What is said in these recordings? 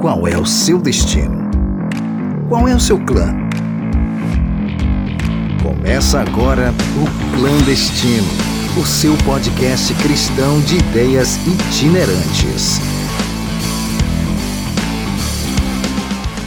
Qual é o seu destino? Qual é o seu clã? Começa agora o Clandestino, o seu podcast cristão de ideias itinerantes.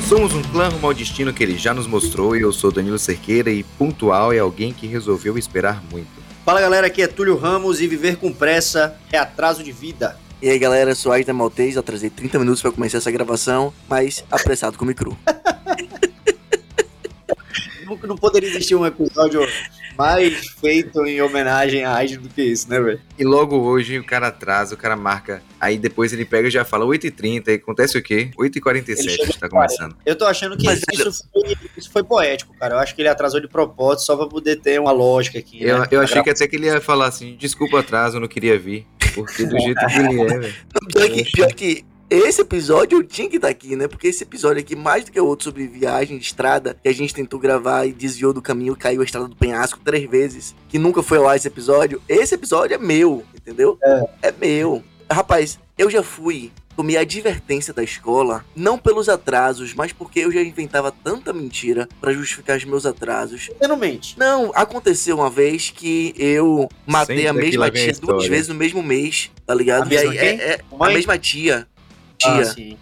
Somos um clã rumo ao destino que ele já nos mostrou e eu sou Danilo Cerqueira e pontual é alguém que resolveu esperar muito. Fala galera, aqui é Túlio Ramos e viver com pressa é atraso de vida. E aí galera, eu sou Aida Maltês, atrasei 30 minutos para começar essa gravação, mas apressado com o micro. não, poderia existir um episódio mais feito em homenagem a Aida do que isso, né, velho? E logo hoje o cara atrasa, o cara marca, aí depois ele pega e já fala 8h30, e acontece o quê? 8h47 tá começando. Eu tô achando que isso, foi, isso foi poético, cara. Eu acho que ele atrasou de propósito só pra poder ter uma lógica aqui. Eu, né? eu achei que até que ele ia falar assim, desculpa o atraso, eu não queria vir. Porque do jeito que ele é, velho. Pior que, pior que esse episódio eu tinha que estar aqui, né? Porque esse episódio aqui, mais do que o outro sobre viagem de estrada, que a gente tentou gravar e desviou do caminho, caiu a estrada do penhasco três vezes, que nunca foi lá esse episódio. Esse episódio é meu, entendeu? É, é meu. Rapaz, eu já fui tomei a advertência da escola, não pelos atrasos, mas porque eu já inventava tanta mentira para justificar os meus atrasos. Você não mente. Não, aconteceu uma vez que eu matei Sempre a mesma tia duas vezes no mesmo mês, tá ligado? A e aí, é, é, a mesma tia. Tia. Ah, sim.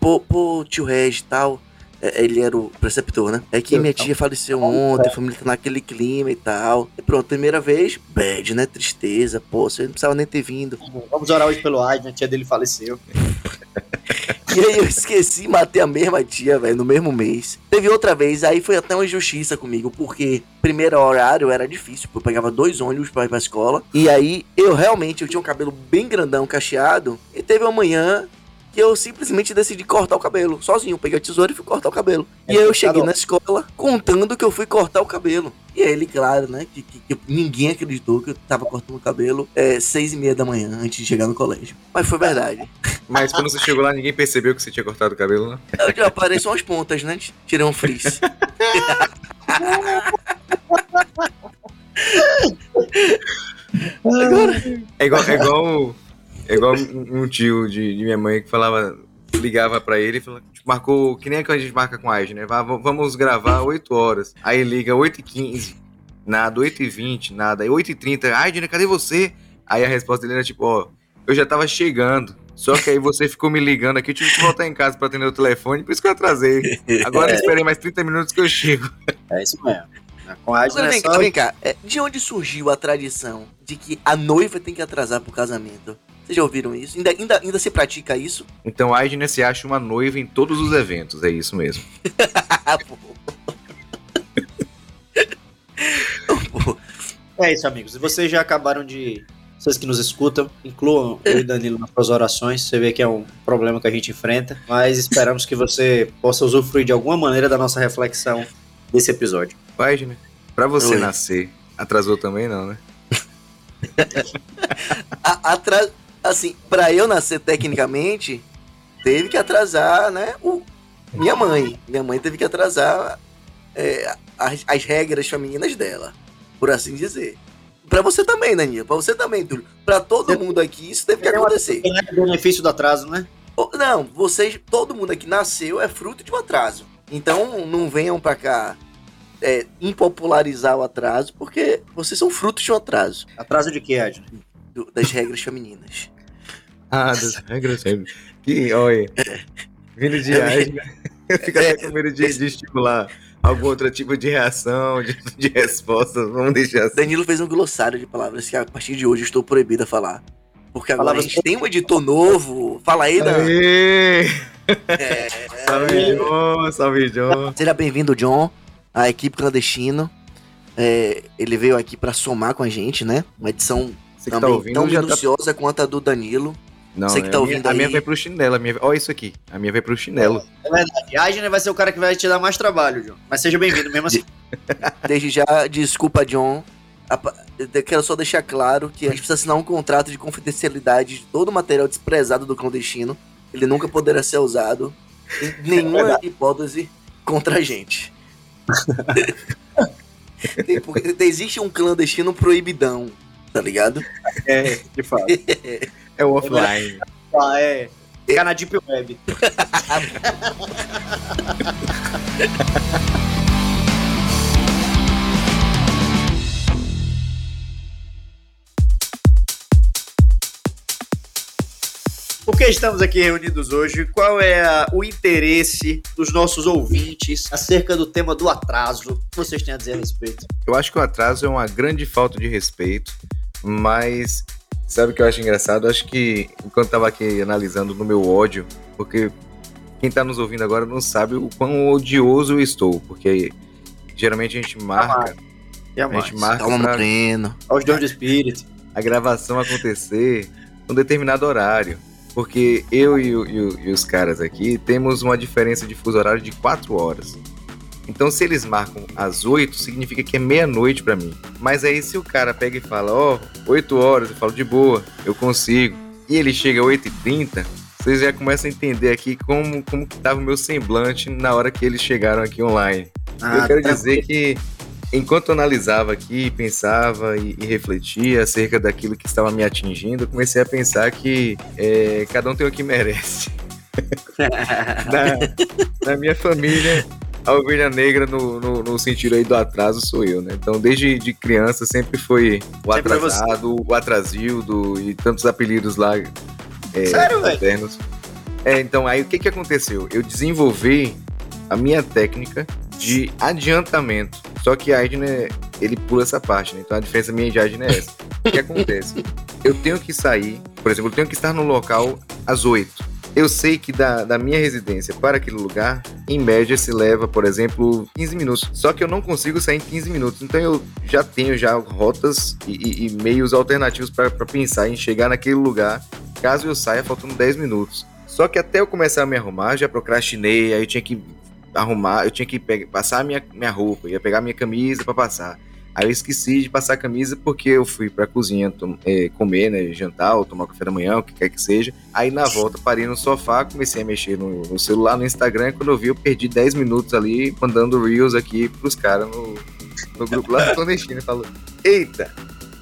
Pô, pô, tio Reg e tal. É, ele era o preceptor, né? É que minha tia faleceu ontem, a família tá naquele clima e tal. E pronto, primeira vez, bad, né? Tristeza, pô, você não precisava nem ter vindo. Vamos orar hoje pelo Aid, né? A tia dele faleceu. e aí eu esqueci, matei a mesma tia, velho, no mesmo mês. Teve outra vez, aí foi até uma injustiça comigo, porque primeiro horário era difícil, eu pegava dois ônibus pra ir pra escola. E aí eu realmente, eu tinha um cabelo bem grandão, cacheado, e teve uma manhã que eu simplesmente decidi cortar o cabelo, sozinho. Peguei a tesoura e fui cortar o cabelo. É e aí eu cheguei na escola contando que eu fui cortar o cabelo. E aí ele, claro, né, que, que, que ninguém acreditou que eu tava cortando o cabelo é, seis e meia da manhã, antes de chegar no colégio. Mas foi verdade. Mas quando você chegou lá, ninguém percebeu que você tinha cortado o cabelo, né? Eu já apareceu umas pontas, né? Tirei um frizz. Agora... É igual, é igual é igual um tio de, de minha mãe que falava, ligava pra ele e falava, tipo, marcou, que nem a gente marca com a Age, né? Vamos gravar 8 horas. Aí liga 8h15, nada, 8h20, nada. Aí 8h30, Aide, cadê você? Aí a resposta dele era tipo, ó, eu já tava chegando. Só que aí você ficou me ligando aqui, eu tive que voltar em casa pra atender o telefone, por isso que eu atrasei. Agora eu esperei mais 30 minutos que eu chego. É isso mesmo. Com a Agnes vem, só... vem cá, é, de onde surgiu a tradição de que a noiva tem que atrasar pro casamento? Vocês já ouviram isso? Ainda, ainda, ainda se pratica isso? Então a Agnes se acha uma noiva em todos os eventos, é isso mesmo. é isso, amigos. E vocês já acabaram de. Vocês que nos escutam, incluam eu e Danilo nas suas orações. Você vê que é um problema que a gente enfrenta, mas esperamos que você possa usufruir de alguma maneira da nossa reflexão desse episódio. Agnes, pra você Oi. nascer, atrasou também não, né? Atra assim, para eu nascer tecnicamente, teve que atrasar, né? O, minha mãe. Minha mãe teve que atrasar é, as, as, regras femininas dela, por assim dizer. Para você também, Daniel. Para você também, Túlio. Para todo mundo aqui, isso teve que acontecer. É o benefício do atraso, né? Não, vocês, todo mundo aqui nasceu é fruto de um atraso. Então, não venham para cá é, impopularizar o atraso, porque vocês são frutos de um atraso. Atraso de quê, Edna? Das regras femininas. Ah, das regras. Que, olha, vindo de viagem, fica até com medo de, de estimular algum outro tipo de reação, de, de resposta. Vamos deixar assim. Danilo fez um glossário de palavras que a partir de hoje estou proibido a falar. Porque agora palavras a gente tem um editor novo. Fala aí, Dan. É... Salve, John. Salve, John. Seja bem-vindo, John, à equipe clandestino. É, ele veio aqui para somar com a gente, né? Uma edição Você também tá ouvindo, tão tá minuciosa tá... quanto a do Danilo. Não, Você que tá a ouvindo minha, aí... a minha vai pro chinelo. A minha... Olha isso aqui. A minha vai pro chinelo. É verdade. A Agnes vai ser o cara que vai te dar mais trabalho, John. Mas seja bem-vindo mesmo assim. Desde já, desculpa, John. Quero só deixar claro que a gente precisa assinar um contrato de confidencialidade de todo o material desprezado do clandestino. Ele nunca poderá ser usado em nenhuma é hipótese contra a gente. tem, porque existe um clandestino proibidão, tá ligado? É, de fato. É o offline. Ah, é. Ficar na Deep Web. Por que estamos aqui reunidos hoje? Qual é a- o interesse dos nossos ouvintes acerca do tema do atraso? O que vocês têm a dizer a respeito? Eu acho que o atraso é uma grande falta de respeito, mas sabe o que eu acho engraçado? Eu acho que enquanto eu tava aqui analisando no meu ódio, porque quem tá nos ouvindo agora não sabe o quão odioso eu estou, porque geralmente a gente marca, E a a gente marca Calma, pra Moreno. Aos dons do espírito. a gravação acontecer num determinado horário. Porque eu e, o- e o- e os caras aqui temos uma diferença de fuso horário de 4 horas. Então, se eles marcam às 8, significa que é meia-noite pra mim. Mas aí, se o cara pega e fala, ó, 8 horas, eu falo de boa, eu consigo. E ele chega às 8h30, vocês já começam a entender aqui como, como que tava o meu semblante na hora que eles chegaram aqui online. Ah, eu quero tá. dizer que enquanto eu analisava aqui, pensava e, e refletia acerca daquilo que estava me atingindo, eu comecei a pensar que é, cada um tem o que merece. na, na minha família, a ovelha negra no, no, no sentido aí do atraso sou eu, né? Então, desde de criança sempre foi o Sempre atrasado, o atrasildo e tantos apelidos lá é, Sério, velho? É, então, aí o que que aconteceu? Eu desenvolvi a minha técnica de adiantamento. Só que a Edna, ele pula essa parte, né? Então a diferença minha de Edna é essa. O que acontece? Eu tenho que sair, por exemplo, eu tenho que estar no local às 8. Eu sei que da, da minha residência para aquele lugar, em média, se leva, por exemplo, 15 minutos. Só que eu não consigo sair em 15 minutos. Então eu já tenho já rotas e, e- e meios alternativos para pensar em chegar naquele lugar, caso eu saia faltando 10 minutos. Só que até eu começar a me arrumar, já procrastinei, aí eu tinha que arrumar, eu tinha que pegar, passar minha, minha roupa, ia pegar minha camisa para passar. Aí eu esqueci de passar a camisa porque eu fui pra cozinha eh, comer, né, jantar ou tomar café da manhã, o que quer que seja. Aí na volta parei no sofá, comecei a mexer no, no celular, no Instagram, quando eu vi eu perdi 10 minutos ali mandando reels aqui pros caras no, no grupo lá do Clandestino. Falou, eita,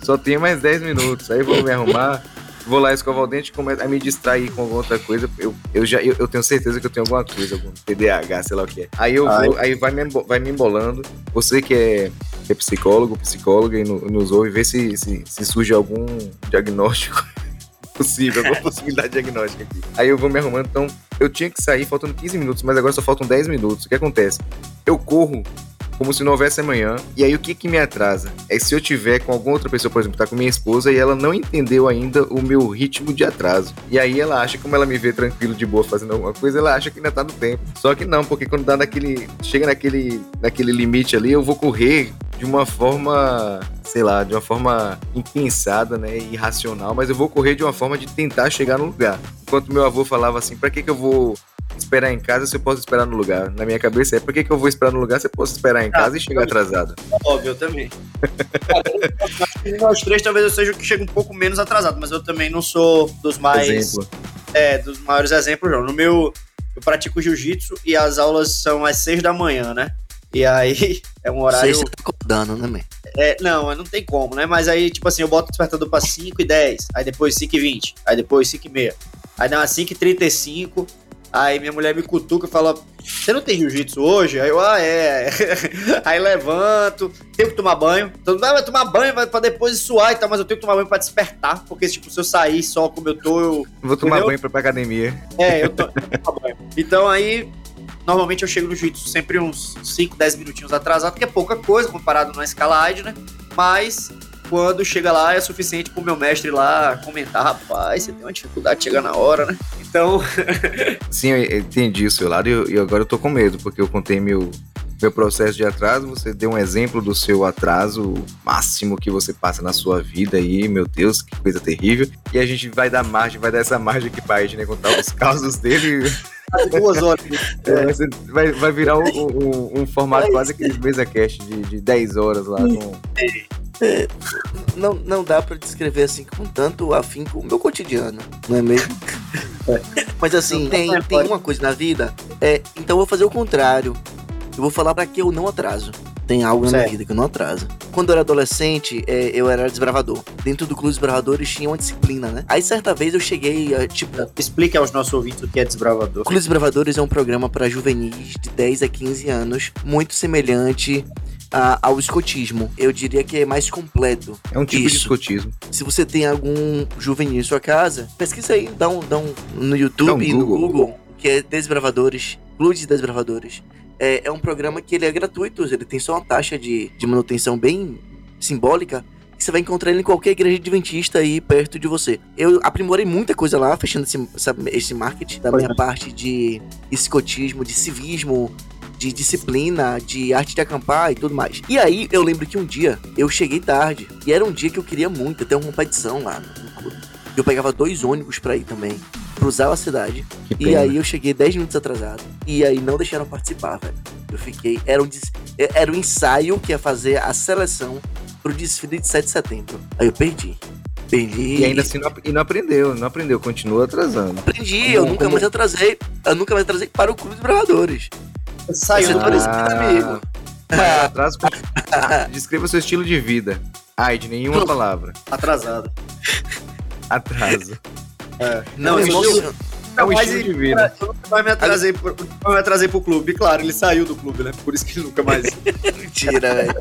só tenho mais 10 minutos, aí vou me arrumar, vou lá escovar o dente e começo a me distrair com alguma outra coisa. Eu, eu já eu, eu tenho certeza que eu tenho alguma coisa, algum TDAH, sei lá o que é. Aí eu Ai. vou, aí vai me, vai me embolando. Você que é, que é psicólogo, psicóloga e no- nos ouve, vê se, se, se surge algum diagnóstico possível, alguma possibilidade diagnóstica aqui. Aí eu vou me arrumando, então eu tinha que sair faltando 15 minutos, mas agora só faltam 10 minutos. O que acontece? Eu corro como se não houvesse amanhã. E aí o que que me atrasa? É se eu tiver com alguma outra pessoa, por exemplo, tá com minha esposa e ela não entendeu ainda o meu ritmo de atraso. E aí ela acha, como ela me vê tranquilo de boa fazendo alguma coisa, ela acha que ainda tá no tempo. Só que não, porque quando dá naquele, chega naquele, naquele limite ali, eu vou correr de uma forma, sei lá, de uma forma impensada, né, irracional, mas eu vou correr de uma forma de tentar chegar no lugar. Enquanto meu avô falava assim, pra que que eu vou esperar em casa se eu posso esperar no lugar? Na minha cabeça é, por que que eu vou esperar no lugar se eu posso esperar em casa e chegar atrasado? Óbvio, eu também. Cara, eu acho que Nós três talvez eu seja o que chega um pouco menos atrasado, mas eu também não sou dos mais. Exemplo. É, dos maiores exemplos, não. No meu, eu pratico jiu-jitsu e as aulas são às seis da manhã, né? E aí é um horário. se você tá acordando, né, man? É, não, não tem como, né? Mas aí, tipo assim, eu boto o despertador pra 5 e 10, aí depois 5 e 20, aí depois 5 e meia. Aí dá umas 5 e 35, aí minha mulher me cutuca e fala, você não tem jiu-jitsu hoje? Aí eu, ah, é. aí levanto, tenho que tomar banho. Mundo "Ah, vai tomar banho vai pra depois suar e tal, mas eu tenho que tomar banho pra despertar, porque tipo, se eu sair só como eu tô, eu, Vou tomar banho pra ir pra academia. é, eu tô. Então aí, normalmente eu chego no jiu-jitsu sempre uns 5, 10 minutinhos atrasado, que é pouca coisa comparado na escala AID, né? Mas quando chega lá é suficiente pro meu mestre lá comentar, rapaz, você tem uma dificuldade de chegar na hora, né? Então, Sim, eu entendi o seu lado e, agora eu tô com medo, porque eu contei meu, meu processo de atraso, você deu um exemplo do seu atraso máximo que você passa na sua vida aí, meu Deus, que coisa terrível. E a gente vai dar margem, vai dar essa margem aqui pra gente, né, contar os causos dele. Duas horas. É, você vai, vai virar um, um- um formato quase aqueles mesa cast de, de 10 horas lá. Com... Não, não dá pra descrever assim com tanto afinco o meu cotidiano, não é mesmo? Mas assim, tem, tem uma coisa na vida, é, então eu vou fazer o contrário. Eu vou falar pra que eu não atraso. Tem algo na minha Certo. vida que não atraso. Quando eu era adolescente, é, eu era desbravador. Dentro do clube dos desbravadores tinha uma disciplina, né? Aí certa vez eu cheguei, é, tipo, Explique aos nossos ouvintes o que é desbravador. o Clube dos Bravadores é um programa para juvenis de 10 a 15 anos, muito semelhante a- ao escotismo. Eu diria que é mais completo. É um tipo de Isso. escotismo. Se você tem algum juvenil em sua casa, pesquisa aí, dá um, dá um no YouTube Dá um e no Google. Google, que é Desbravadores, Clube de Desbravadores. É, é um programa que ele é gratuito, ele tem só uma taxa de, de manutenção bem simbólica. que Você vai encontrar ele em qualquer igreja adventista aí perto de você. Eu aprimorei muita coisa lá, fechando esse, esse marketing da minha é. parte de escotismo, de civismo, de disciplina, de arte de acampar e tudo mais. E aí, eu lembro que um dia eu cheguei tarde. E era um dia que eu queria muito ter uma competição lá no clube. Eu pegava dois ônibus pra ir também. Cruzava a cidade. Que E aí eu cheguei 10 minutos atrasado. E aí não deixaram participar, velho. Eu fiquei. Era um, des- era um ensaio que ia fazer a seleção pro desfile de 7 de setembro. Aí eu perdi. Perdi. E ainda assim não, e não aprendeu, não aprendeu, continua atrasando. aprendi. Eu Como- nunca como- mais atrasei. Eu nunca mais atrasei para o Clube dos Bravadores. Saiu Você do tá nesse amigo. Mas atraso. Ah, Descreva seu estilo de vida. Ai, de nenhuma palavra. atrasado. Atraso. Não, É um eu estilo- nunca É um estilo de vida. eu nunca mais me atrasei pro, nunca me atrasei pro clube. Claro, ele saiu do clube, né? Por isso que ele nunca mais. Mentira, velho.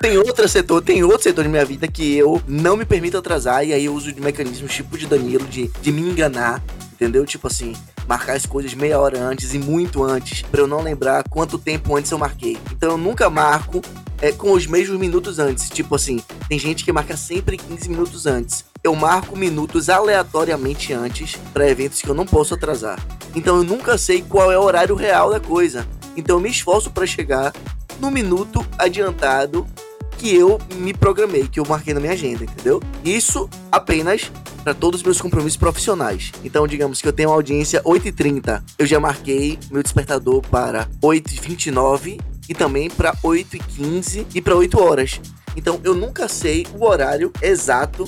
Tem outro setor, tem outro setor de minha vida que eu não me permito atrasar, e aí eu uso de mecanismos tipo de Danilo, de, de me enganar, entendeu? Tipo assim, marcar as coisas meia hora antes e muito antes, pra eu não lembrar quanto tempo antes eu marquei. Então eu nunca marco é, com os mesmos minutos antes. Tipo assim, tem gente que marca sempre 15 minutos antes. Eu marco minutos aleatoriamente antes pra eventos que eu não posso atrasar. Então eu nunca sei qual é o horário real da coisa. Então eu me esforço pra chegar no minuto adiantado que eu me programei, que eu marquei na minha agenda, entendeu? Isso apenas para todos os meus compromissos profissionais. Então, digamos que eu tenho uma audiência 8h30, eu já marquei meu despertador para 8h29 e também para 8h15 e para 8 horas. Então, eu nunca sei o horário exato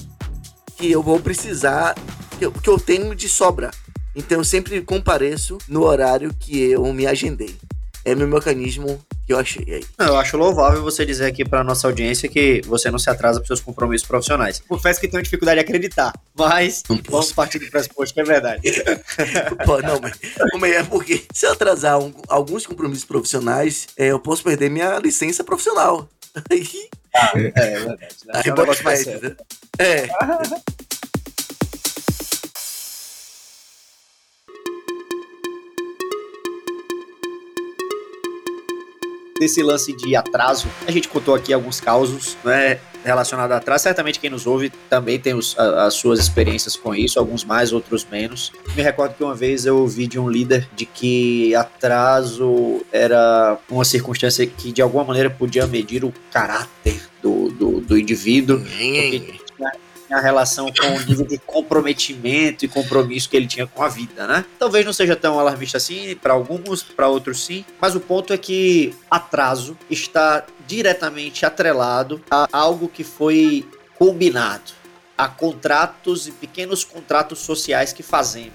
que eu vou precisar, que eu, que eu tenho de sobra. Então, eu sempre compareço no horário que eu me agendei. É meu mecanismo eu achei aí. Eu acho louvável você dizer aqui pra nossa audiência que você não se atrasa pros seus compromissos profissionais. Confesso que tenho dificuldade de acreditar, mas vamos partir do pressuposto que é verdade. Pô, não, mas como é porque se eu atrasar um- alguns compromissos profissionais, é, eu posso perder minha licença profissional. Aí, É, é verdade. Né? aí É um negócio mais sério. É. desse lance de atraso, a gente contou aqui alguns causos, né, relacionados a atraso. Certamente quem nos ouve também tem os- a- as suas experiências com isso, alguns mais, outros menos. Me recordo que uma vez eu ouvi de um líder de que atraso era uma circunstância que de alguma maneira podia medir o caráter do, do, do indivíduo, porque tinha relação com o nível de comprometimento e compromisso que ele tinha com a vida, né? Talvez não seja tão alarmista assim, para alguns, para outros sim, mas o ponto é que atraso está diretamente atrelado a algo que foi combinado, a contratos e pequenos contratos sociais que fazemos.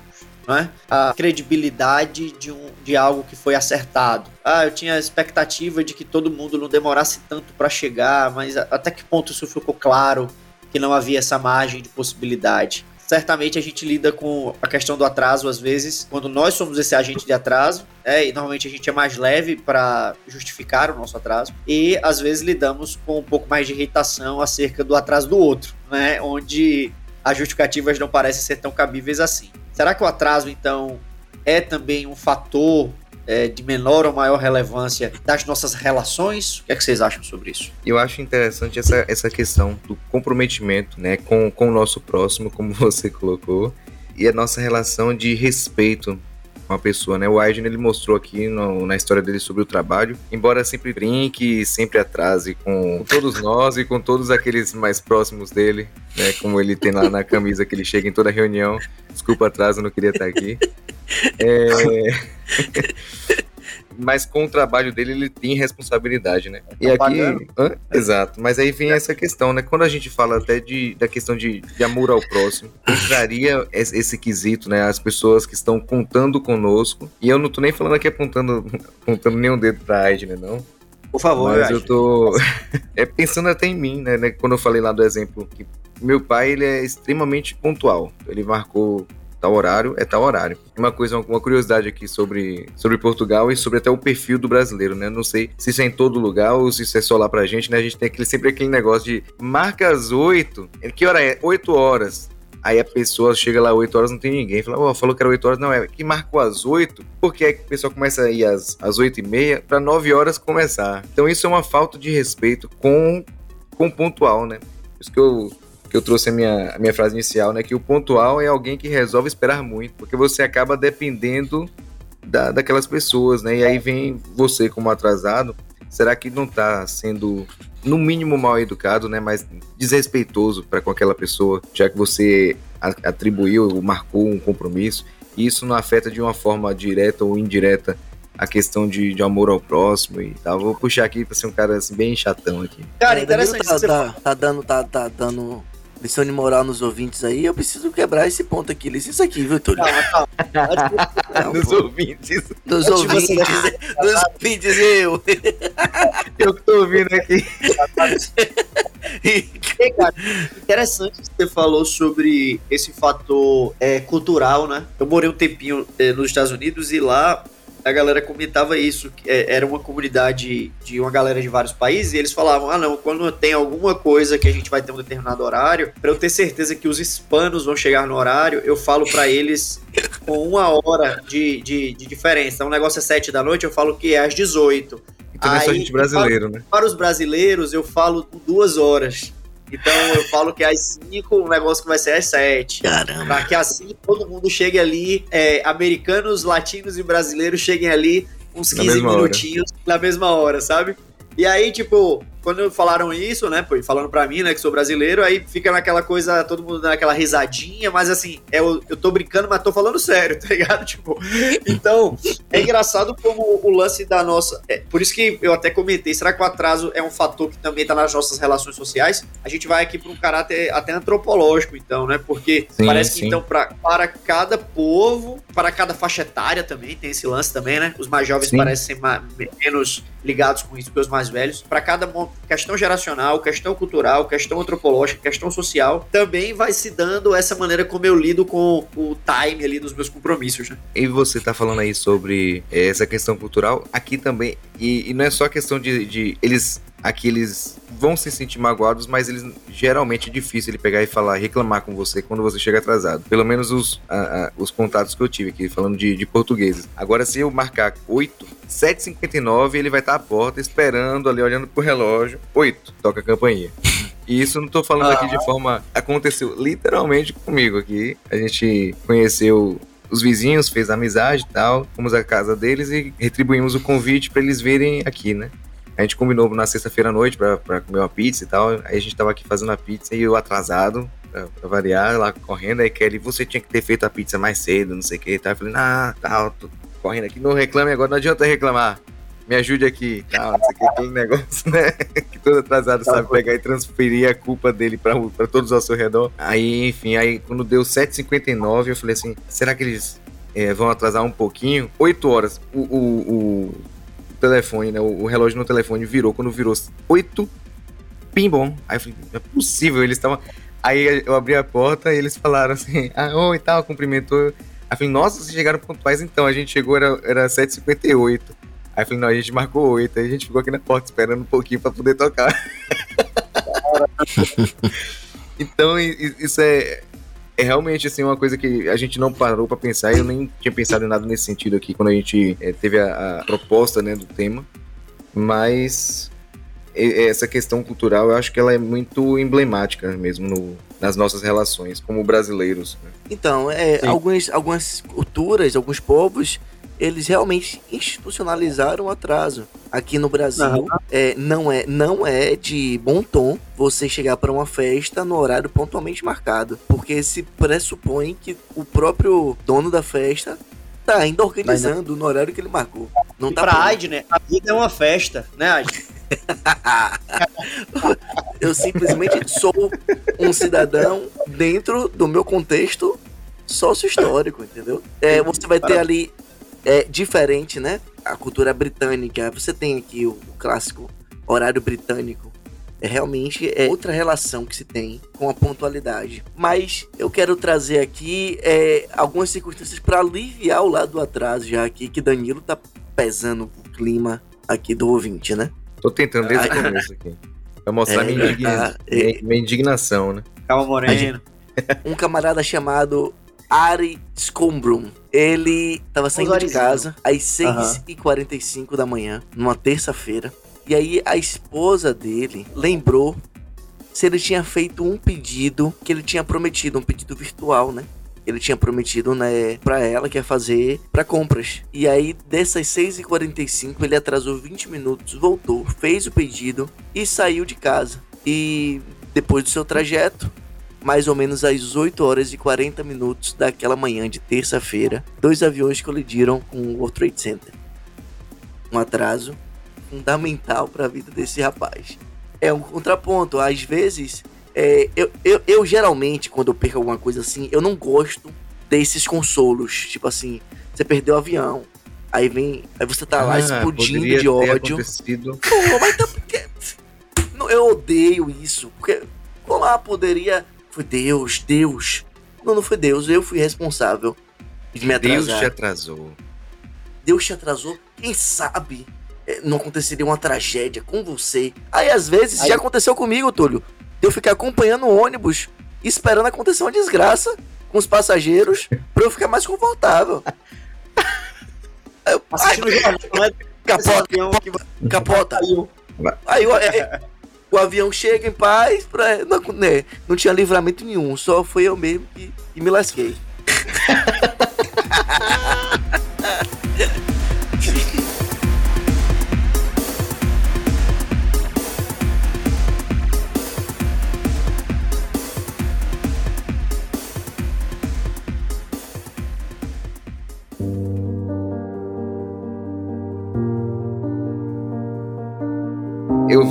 é? A credibilidade de, um, de algo que foi acertado. Ah, eu tinha a expectativa de que todo mundo não demorasse tanto para chegar, mas até que ponto isso ficou claro? Que não havia essa margem de possibilidade. Certamente a gente lida com a questão do atraso às vezes, quando nós somos esse agente de atraso, né, e normalmente a gente é mais leve para justificar o nosso atraso, e às vezes lidamos com um pouco mais de irritação acerca do atraso do outro, né, onde as justificativas não parecem ser tão cabíveis assim. Será que o atraso então é também um fator é, de menor ou maior relevância das nossas relações? O que é que vocês acham sobre isso? Eu acho interessante essa, essa questão do comprometimento né, com, com o nosso próximo, como você colocou, e a nossa relação de respeito com a pessoa. Né? O Aiden ele mostrou aqui no- na história dele sobre o trabalho, embora sempre brinque, sempre atrase com, todos nós e com todos aqueles mais próximos dele, né? como ele tem lá na camisa que ele chega em toda reunião. Desculpa atraso, não queria estar aqui. É... Mas com o trabalho dele, ele tem responsabilidade, né? E Tá aqui. Hã? Exato. Mas aí vem essa questão, né? Quando a gente fala até de, da questão de, de amor ao próximo, entraria esse, esse quesito, né? As pessoas que estão contando conosco. E eu não tô nem falando aqui apontando, apontando nenhum dedo pra Aidne, não. Por favor, Mas eu eu tô é pensando até em mim, né, né, Quando eu falei lá do exemplo que meu pai ele é extremamente pontual. Ele marcou tal horário, é tal horário. Uma coisa, uma curiosidade aqui sobre, sobre Portugal e sobre até o perfil do brasileiro, né? Não sei se isso é em todo lugar ou se isso é só lá pra gente, né? A gente tem aquele, sempre aquele negócio de marca às 8. Que hora é? 8 horas. Aí a pessoa chega lá 8 horas, não tem ninguém. Fala, oh, falou que era 8 horas. Não, é que marcou às 8, porque aí o pessoal começa a ir às, às 8 e meia para 9 horas começar. Então isso é uma falta de respeito com, com o pontual, né? Isso que eu que eu trouxe a minha, a minha frase inicial, né? Que o pontual é alguém que resolve esperar muito, porque você acaba dependendo da, daquelas pessoas, né? E aí vem você como atrasado. Será que não está sendo, no mínimo, mal educado, né? Mas desrespeitoso para com aquela pessoa, já que você atribuiu, marcou um compromisso, e isso não afeta de uma forma direta ou indireta a questão de, de amor ao próximo e tal. Vou puxar aqui para ser um cara assim, bem chatão aqui. Cara, interessante. Tá, tá, tá, dando, tá, tá dando lição de moral nos ouvintes aí, eu preciso quebrar esse ponto aqui. Licença aqui, viu, Túlio? Não, nos ouvintes. Nos ouvintes. Nos ouvintes, eu. eu que tô ouvindo aqui. e, cara, interessante que você falou sobre esse fator é, cultural, né? Eu morei um tempinho é, nos Estados Unidos e lá a galera comentava isso, que é, era uma comunidade de uma galera de vários países, e eles falavam: ah, não, quando tem alguma coisa que a gente vai ter um determinado horário, para eu ter certeza que os hispanos vão chegar no horário, eu falo para eles com uma hora de, de, de diferença. Então, o negócio é 7 da noite, eu falo que é às 18. Então Aí, é só gente brasileiro, para, né? Para os brasileiros, eu falo duas horas. Então eu falo que às 5 o negócio que vai ser às 7. Caramba. Pra que assim todo mundo chegue ali, é, americanos, latinos e brasileiros cheguem ali uns 15 na minutinhos hora. na mesma hora, sabe? E aí, tipo, quando falaram isso, né, falando pra mim, né, que sou brasileiro, aí fica naquela coisa, todo mundo dando aquela risadinha, mas assim, eu, eu tô brincando, mas tô falando sério, tá ligado? Tipo, então, é engraçado como o lance da nossa. É, por isso que eu até comentei, será que o atraso é um fator que também tá nas nossas relações sociais? A gente vai aqui pra um caráter até antropológico, então, né? Porque sim, parece sim. que, então, pra, para cada povo, para cada faixa etária também, tem esse lance também, né? Os mais jovens sim. parecem ser mais, menos ligados com isso que os mais velhos. Para cada questão geracional, questão cultural, questão antropológica, questão social, também vai se dando essa maneira como eu lido com o time ali dos meus compromissos, né? E você tá falando aí sobre essa questão cultural, aqui também, e, e não é só questão de, de eles aqui eles vão se sentir magoados, mas eles geralmente é difícil ele pegar e falar, reclamar com você quando você chega atrasado. Pelo menos os, os contatos que eu tive aqui, falando de, de portugueses. Agora, se eu marcar 8, 7h59, ele vai estar à porta esperando ali, olhando pro relógio. 8, toca a campainha. E isso não tô falando aqui de forma. Aconteceu literalmente comigo aqui. A gente conheceu os vizinhos, fez amizade e tal. Fomos à casa deles e retribuímos o convite para eles virem aqui, né? A gente combinou na sexta-feira à noite pra, pra comer uma pizza e tal. Aí a gente tava aqui fazendo a pizza e eu atrasado, pra, pra variar, lá correndo. Aí Kelly, você tinha que ter feito a pizza mais cedo, não sei o que e tal. Eu falei, ah, tá, tô correndo aqui, não reclame agora, não adianta reclamar. Me ajude aqui, tal, não sei o que, aquele negócio, né? que todo atrasado sabe pegar e transferir a culpa dele pra, pra todos ao seu redor. Aí, enfim, aí quando deu 7h59, eu falei assim, será que eles é, vão atrasar um pouquinho? 8 horas. O, o, o, telefone, né? O, relógio no telefone virou. Quando virou 8, pim bom. Aí eu falei, não é possível, eles estavam. Aí eu abri a porta e eles falaram assim, ah, oi tal, cumprimentou. Aí eu falei, nossa, vocês chegaram pontuais então. A gente chegou, era, era 7h58. Aí eu falei, não, a gente marcou 8. Aí a gente ficou aqui na porta esperando um pouquinho pra poder tocar. então, isso é, é realmente assim uma coisa que a gente não parou para pensar. Eu nem tinha pensado em nada nesse sentido aqui quando a gente é, teve a, a, proposta né, do tema, mas essa questão cultural eu acho que ela é muito emblemática mesmo no, nas nossas relações como brasileiros. Né? Então, é, algumas, algumas culturas, alguns povos eles realmente institucionalizaram o atraso. Aqui no Brasil, uhum. é, não, é, não é de bom tom você chegar para uma festa no horário pontualmente marcado, porque se pressupõe que o próprio dono da festa tá ainda organizando no horário que ele marcou. Não e tá pra Aide, né? A vida é uma festa, né, Aide? eu simplesmente sou um cidadão dentro do meu contexto sócio-histórico, entendeu? É, você vai ter ali é diferente, né? A cultura britânica. Você tem aqui o, o clássico horário britânico. É realmente é outra relação que se tem com a pontualidade. Mas eu quero trazer aqui é, algumas circunstâncias para aliviar o lado do atraso, já aqui que Danilo tá pesando o clima aqui do ouvinte, né? Tô tentando desde o começo aqui. Pra mostrar É, minha, indigna- tá, é. minha- minha indignação, né? Calma, Moreno. um camarada chamado Ari Scombrum. Ele tava saindo de casa às Aham. 6h45 da manhã, numa terça-feira. E aí a esposa dele lembrou se ele tinha feito um pedido que ele tinha prometido, um pedido virtual, né? Ele tinha prometido, né, pra ela que ia fazer pra compras. E aí, dessas 6h45, ele atrasou 20 minutos, voltou, fez o pedido e saiu de casa. E depois do seu trajeto, mais ou menos às 8 horas e 40 minutos daquela manhã de terça-feira, dois aviões colidiram com o World Trade Center. Um atraso fundamental para a vida desse rapaz. É um contraponto. Às vezes, é, eu, eu, eu geralmente, quando eu perco alguma coisa assim, eu não gosto desses consolos. Tipo assim, você perdeu o avião. Aí vem. Aí você tá lá Ah, explodindo de ódio. Pô, mas tá porque. Eu odeio isso. Porque. Como ah, poderia. Foi Deus, Deus. Não, não foi Deus. Eu fui responsável de me Deus atrasar. te atrasou. Deus te atrasou. Quem sabe eh, não aconteceria uma tragédia com você. Aí às vezes Aí- já aconteceu comigo, Túlio. De eu ficar acompanhando o ônibus, esperando acontecer uma desgraça com os passageiros pra eu ficar mais confortável. Aí eu, ai, Assistindo o jornal, não é capota, capota. caiu. Aí o, é, o avião chega em paz, pra, não, né, não tinha livramento nenhum, só foi eu mesmo que, que me lasquei.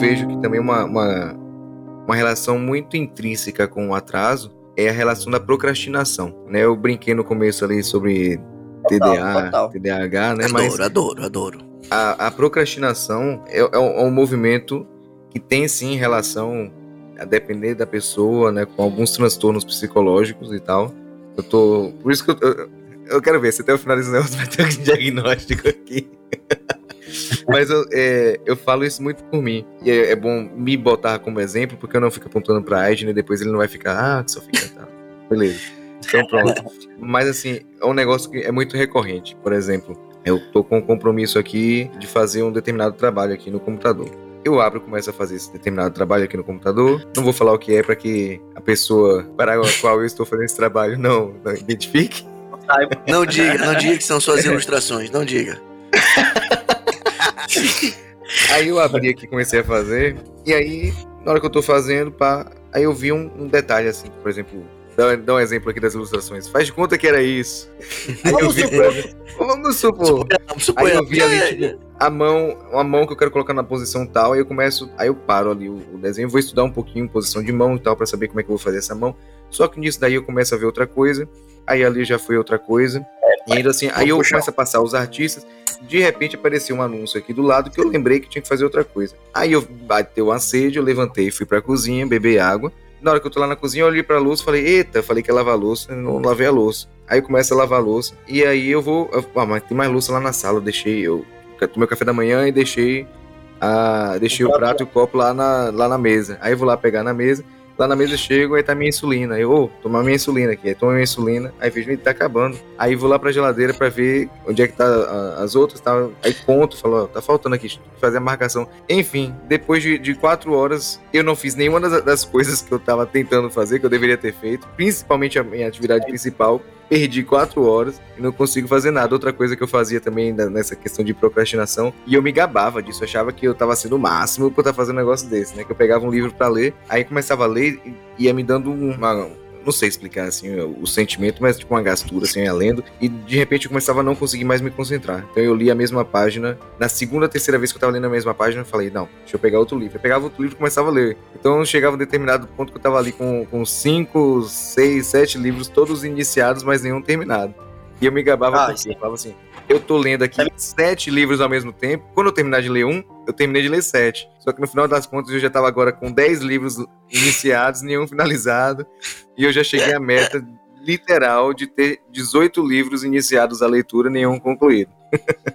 vejo que também uma, uma, uma relação muito intrínseca com o atraso é a relação da procrastinação. Né? Eu brinquei no começo ali sobre TDA, total. TDAH, né? Mas Adoro, adoro, adoro. a, a procrastinação é, é um, é um movimento que tem sim relação a depender da pessoa, né, com alguns transtornos psicológicos e tal. Eu tô, por isso que eu, eu, eu quero ver se até o final desse negócio vai ter um diagnóstico aqui. Mas eu, é, eu falo isso muito por mim. E é, é bom me botar como exemplo, porque eu não fico apontando pra Aiden e depois ele não vai ficar, ah, que só fica tal. Beleza. Então pronto. Mas assim, é um negócio que é muito recorrente. Por exemplo, eu tô com um compromisso aqui de fazer um determinado trabalho aqui no computador. Eu abro e começo a fazer esse determinado trabalho aqui no computador. Não vou falar o que é para que a pessoa para a qual eu estou fazendo esse trabalho não, não identifique. Não diga, não diga que são suas ilustrações, não diga. Aí eu abri aqui e comecei a fazer. E aí, na hora que eu tô fazendo, pá, aí eu vi um, um detalhe assim, por exemplo, dá, dá um exemplo aqui das ilustrações. Faz de conta que era isso. Aí eu Vamos vi, supor. Vamos supor, Aí eu vi ali, é, tipo, a mão, uma mão que eu quero colocar na posição tal, aí eu começo, aí eu paro ali o, o desenho, vou estudar um pouquinho posição de mão e tal, pra saber como é que eu vou fazer essa mão. Só que nisso daí eu começo a ver outra coisa, aí ali já foi outra coisa, e ainda assim, aí eu começo a passar os artistas, de repente apareceu um anúncio aqui do lado que eu lembrei que tinha que fazer outra coisa. Aí eu bateu uma sede, eu levantei, fui pra cozinha, beber água. Na hora que eu tô lá na cozinha, eu olhei pra louça e falei, eita, falei que ia lavar a louça, não lavei a louça. Aí começa a lavar a louça, e aí eu vou, eu, ah, mas tem mais louça lá na sala, eu deixei, eu tomei o café da manhã e deixei, a, deixei o prato e o copo lá na, lá na mesa. Aí eu vou lá pegar na mesa, lá na mesa chego, aí tá minha insulina. Eu, ô, tomar minha insulina aqui. Aí tomo minha insulina, aí vejo tá acabando. Aí vou lá pra geladeira pra ver onde é que tá as outras, tá? Aí conto, falo, ó, tá faltando aqui, fazer a marcação. Enfim, depois de, de quatro horas, eu não fiz nenhuma das, das coisas que eu tava tentando fazer, que eu deveria ter feito, principalmente a minha atividade principal. Perdi quatro horas e não consigo fazer nada. Outra coisa que eu fazia também nessa questão de procrastinação, e eu me gabava disso, achava que eu tava sendo o máximo por estar fazendo um negócio desse, né? Que eu pegava um livro pra ler, aí começava a ler e ia me dando uma. Não sei explicar assim o, o sentimento, mas tipo uma gastura assim, eu ia lendo, e de repente eu começava a não conseguir mais me concentrar. Então eu li a mesma página. Na segunda, terceira vez que eu tava lendo a mesma página, eu falei, não, deixa eu pegar outro livro. Eu pegava outro livro e começava a ler. Então chegava um determinado ponto que eu tava ali com, com cinco, seis, sete livros, todos iniciados, mas nenhum terminado. E eu me gabava Ah, porque eu falava assim, eu tô lendo aqui sete livros ao mesmo tempo. Quando eu terminar de ler um, eu terminei de ler sete. Só que no final das contas eu já tava agora com dez livros iniciados, nenhum finalizado. E eu já cheguei à meta literal de ter 18 livros iniciados à leitura, nenhum concluído.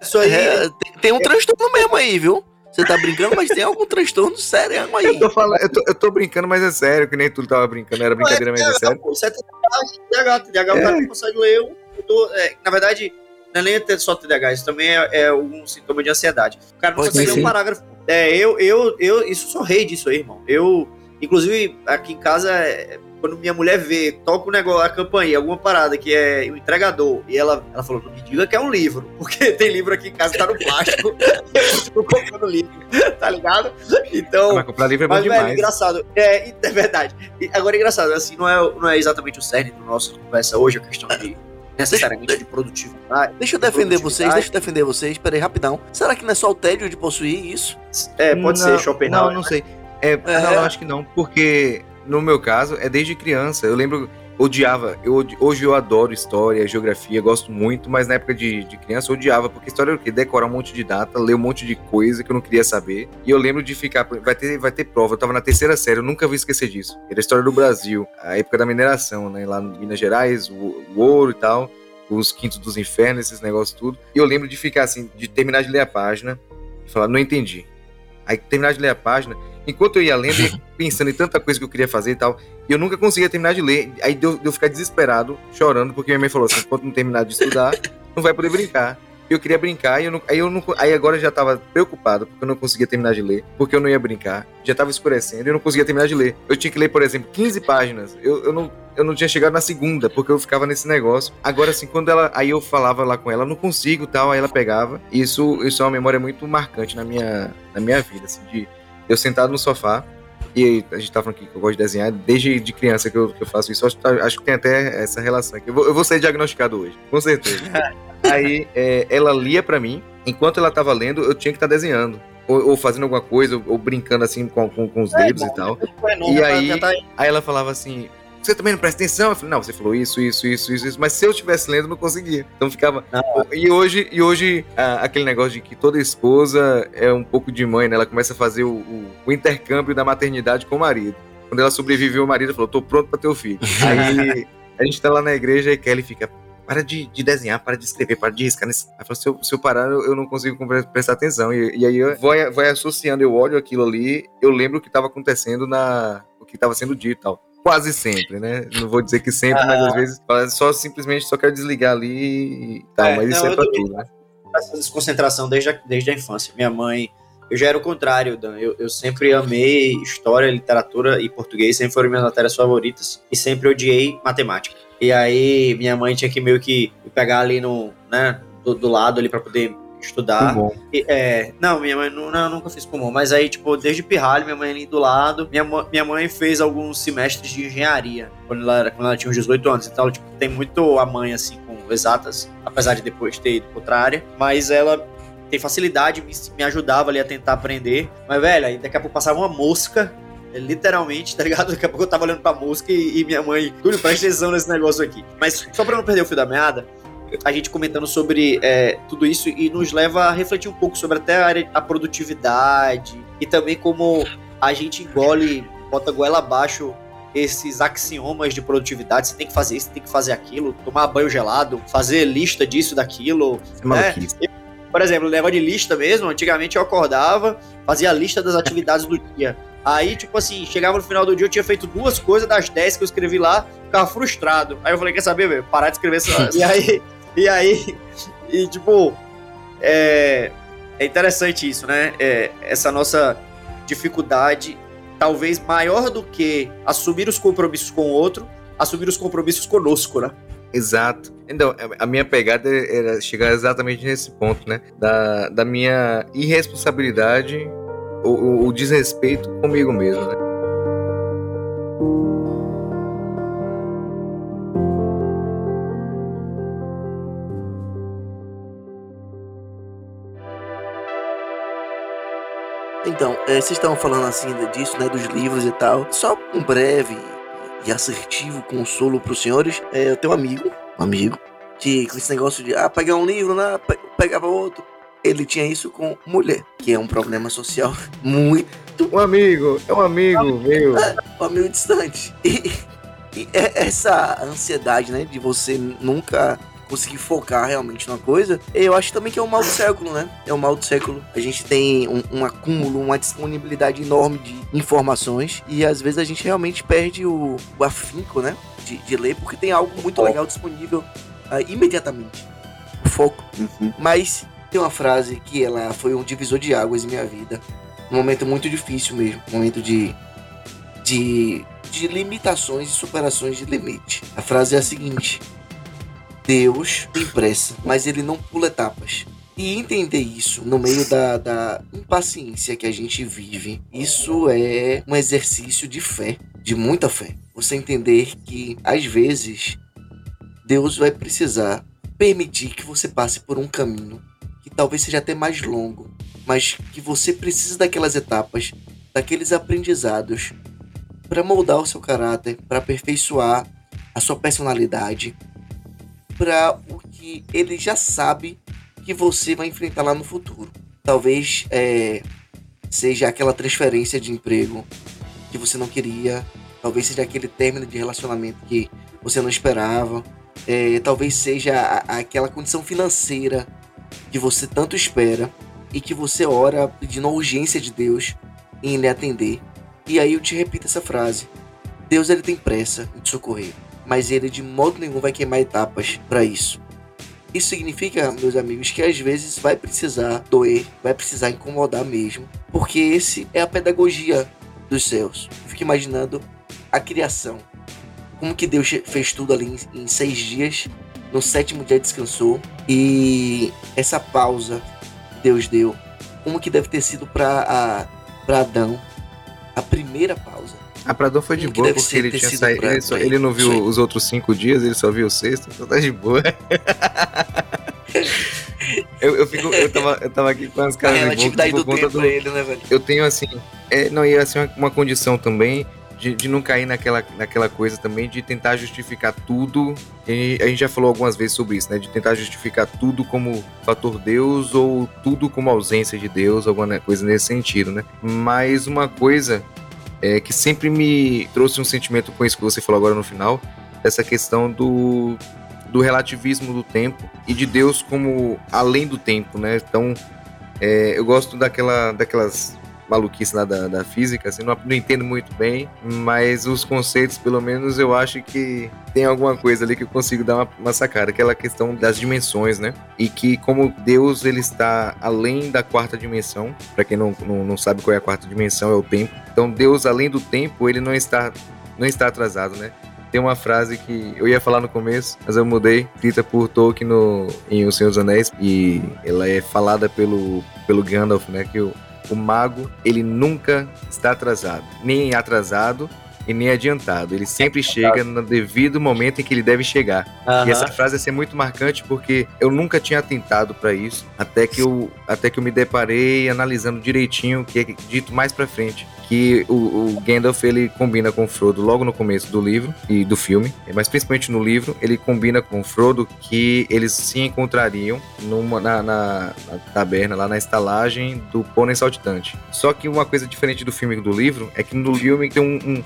Isso aí. É, tem, tem um transtorno mesmo aí, viu? Você tá brincando, mas tem algum transtorno sério aí. Eu tô, falando, eu, tô, eu tô brincando, mas é sério, que nem tudo tava brincando, era brincadeira, mas é sério. Isso é TDAH, TDAH, o cara não consegue ler um. eu tô- é, na verdade, não é nem ter só TDAH, isso também é, é um sintoma de ansiedade. O cara não Pode consegue ser, ler um parágrafo. É, eu, eu, eu, isso sou rei disso aí, irmão. Eu, inclusive, aqui em casa, é, quando minha mulher vê, toca o negócio, a campainha, alguma parada que é o entregador, e ela, ela falou, não me diga que é um livro, porque tem livro aqui em casa que tá no plástico, eu tô comprando livro, tá ligado? Então, Mas comprar livro é bom mas, velho, demais. engraçado. É, é verdade. Agora, engraçado, assim, não é, não é exatamente o cerne da nossa conversa hoje, a questão de necessariamente de produtividade. Deixa eu defender vocês, deixa eu defender vocês. Peraí, rapidão. Será que não é só o tédio de possuir isso? É, pode Não, ser Schopenhauer. Não, não sei. É, Não, eu acho que não, porque no meu caso é desde criança. Eu lembro, odiava. Eu, hoje eu adoro história, geografia, gosto muito, mas na época de, de criança eu odiava, porque história era o quê? Decorar um monte de data, ler um monte de coisa que eu não queria saber. E eu lembro de ficar. Vai ter, vai ter prova, eu tava na terceira série, eu nunca vou esquecer disso. Era a história do Brasil, a época da mineração, né? Lá em Minas Gerais, o, o ouro e tal. Os quintos dos infernos, esses negócios tudo. E eu lembro de ficar assim, de terminar de ler a página e falar, não entendi. Aí terminar de ler a página, enquanto eu ia lendo, ia pensando em tanta coisa que eu queria fazer e tal, e eu nunca conseguia terminar de ler. Aí deu, deu ficar desesperado, chorando, porque minha mãe falou assim: enquanto não terminar de estudar, não vai poder brincar. Eu queria brincar e eu não, aí eu não, aí agora eu já tava preocupado porque eu não conseguia terminar de ler, porque eu não ia brincar. Já tava escurecendo e eu não conseguia terminar de ler. Eu tinha que ler, por exemplo, 15 páginas. Eu, eu não eu não tinha chegado na segunda, porque eu ficava nesse negócio. Agora, assim, quando ela. Aí eu falava lá com ela, não consigo tal, aí ela pegava. Isso, isso é uma memória muito marcante na minha, na minha vida, assim, de eu sentado no sofá. E a gente tá falando aqui que eu gosto de desenhar desde de criança que eu, que eu faço isso. Acho, acho que tem até essa relação aqui. Eu vou, eu vou ser diagnosticado hoje, com certeza. aí é, ela lia pra mim, enquanto ela tava lendo, eu tinha que estar desenhando. Ou, ou fazendo alguma coisa, ou, ou brincando assim com, com, com os dedos e tal. E E aí-. Aí ela falava assim: Você também não presta atenção? Eu falei: Não, você falou isso, isso, isso, isso, isso. Mas se eu estivesse lendo, eu não conseguia. Então ficava. E hoje, e hoje ah, aquele negócio de que toda esposa é um pouco de mãe, né? Ela começa a fazer o, o- o intercâmbio da maternidade com o marido. Quando ela sobreviveu, o marido falou: Tô pronto pra ter o filho. Aí a gente tá lá na igreja e Kelly fica. Para de, de desenhar, para de escrever, para de riscar. Nesse... Ela falou, se, eu, se eu parar, eu, eu não consigo prestar atenção. E, e aí eu vou associando, eu olho aquilo ali, eu lembro o que estava acontecendo na. o que estava sendo dito e tal. Quase sempre, né? Não vou dizer que sempre, mas às vezes fala, só simplesmente só quero desligar ali e tal. É, mas isso não, é eu pra tudo, né? essa desconcentração desde a, desde a infância. Minha mãe, eu já era o contrário, Dan. Eu, eu sempre amei história, literatura e português, sempre foram minhas matérias favoritas e sempre odiei matemática. E aí minha mãe tinha que meio que pegar ali no, né, do, do lado ali para poder estudar. E, é, não, minha mãe não, não, nunca fiz comum, mas aí, tipo, desde pirralho, minha mãe ali do lado. Minha, minha mãe fez alguns semestres de engenharia quando ela, quando ela tinha uns 18 anos. Então, tipo, tem muito a mãe, assim, com exatas, apesar de depois ter ido pra outra área. Mas ela tem facilidade, me, me ajudava ali a tentar aprender. Mas, velho, aí daqui a pouco passava uma mosca. Literalmente, tá ligado? Daqui a pouco eu tava olhando pra música e, e minha mãe, Túlio, presta atenção nesse negócio aqui. Mas só pra não perder o fio da meada, a gente comentando sobre é, tudo isso e nos leva a refletir um pouco sobre até a, área, a produtividade e também como a gente engole, bota goela abaixo esses axiomas de produtividade. Você tem que fazer isso, tem que fazer aquilo, tomar banho gelado, fazer lista disso, daquilo. É maluquice. Por exemplo, leva de lista mesmo. Antigamente eu acordava, fazia a lista das atividades do dia. Aí, tipo assim, chegava no final do dia, eu tinha feito duas coisas das 10 que eu escrevi lá, ficava frustrado. Aí eu falei, quer saber, velho? Parar de escrever essa. e aí, e aí, e tipo, é, é interessante isso, né? É, essa nossa dificuldade, talvez maior do que assumir os compromissos com o outro, assumir os compromissos conosco, né? Exato. Então, a minha pegada era chegar exatamente nesse ponto, né? Da, da minha irresponsabilidade, o, o- desrespeito comigo mesmo, né? Então, é, vocês estavam falando assim disso, né? Dos livros e tal. Só um breve e assertivo consolo pros senhores. É, eu tenho um amigo, um amigo, que com esse negócio de ah, pegar um livro, né? pe- Pegava outro. Ele tinha isso com mulher, que é um problema social muito Um amigo, é um amigo meu. meio distante. E, e é- essa ansiedade, né, de você nunca conseguir focar realmente numa coisa, eu acho também que é o mal do século, né? É o mal do século. A gente tem um, um acúmulo, uma disponibilidade enorme de informações e às vezes a gente realmente perde o, o afinco, né, de, de ler, porque tem algo muito legal disponível ah, imediatamente. O foco. Mas tem uma frase que ela foi um divisor de águas em minha vida. Um momento muito difícil mesmo. Um momento de. de. de limitações e superações de limite. A frase é a seguinte: Deus tem pressa, mas ele não pula etapas. E entender isso no meio da, da impaciência que a gente vive, isso é um exercício de fé, de muita fé. Você entender que, às vezes, Deus vai precisar permitir que você passe por um caminho que talvez seja até mais longo, mas que você precisa daquelas etapas, daqueles aprendizados para moldar o seu caráter, para aperfeiçoar a sua personalidade, para o que ele já sabe que você vai enfrentar lá no futuro. Talvez é, seja aquela transferência de emprego que você não queria, talvez seja aquele término de relacionamento que você não esperava, é, talvez seja a- aquela condição financeira que você tanto espera e que você ora pedindo a urgência de Deus em lhe atender. E aí eu te repito essa frase: Deus ele tem pressa em te socorrer, mas ele de modo nenhum vai queimar etapas para isso. Isso significa, meus amigos, que às vezes vai precisar doer, vai precisar incomodar mesmo, porque esse é a pedagogia dos céus. Fico imaginando a criação. Como que Deus fez tudo ali em, seis dias, no sétimo dia descansou, e essa pausa Deus deu, como que deve ter sido para Adão a primeira pausa. A Pradão foi de boa porque ele tinha saído. Ele, só- ele não viu Sim. os outros cinco dias, ele só viu o sexto, então tá de boa. eu, eu, fico, eu, tava, eu tava aqui com as caras de boca por do conta tempo do, ele, né, velho? eu tenho assim, é, não ia ser uma, uma condição também de, de não cair naquela, naquela coisa também de tentar justificar tudo. E a gente já falou algumas vezes sobre isso, né? De tentar justificar tudo como fator Deus ou tudo como ausência de Deus, alguma coisa nesse sentido, né? Mas uma coisa é, que sempre me trouxe um sentimento com isso que você falou agora no final, essa questão do, do relativismo do tempo e de Deus como além do tempo, né? Então, é, eu gosto daquela, daquelas maluquices lá da, da física, assim, não, não entendo muito bem, mas os conceitos, pelo menos, eu acho que tem alguma coisa ali que eu consigo dar uma, uma sacada, aquela questão das dimensões, né? E que como Deus, ele está além da quarta dimensão, para quem não, não, não sabe qual é a quarta dimensão, é o tempo. Então, Deus, além do tempo, ele não está, não está atrasado, né? Tem uma frase que eu ia falar no começo, mas eu mudei, escrita por Tolkien no, em O Senhor dos Anéis, e ela é falada pelo, pelo Gandalf, né? Que o, o mago, ele nunca está atrasado, nem atrasado e nem adiantado. Ele sempre chega no devido momento em que ele deve chegar. E essa frase é muito marcante porque eu nunca tinha atentado para isso, até que eu até que eu me deparei analisando direitinho o que é dito mais para frente, que o, o Gandalf ele combina com o Frodo logo no começo do livro e do filme, mas principalmente no livro, ele combina com o Frodo que eles se encontrariam numa, na, na- na taberna, lá na estalagem do Pônei Saltitante. Só que uma coisa diferente do filme e do livro é que no filme tem um, um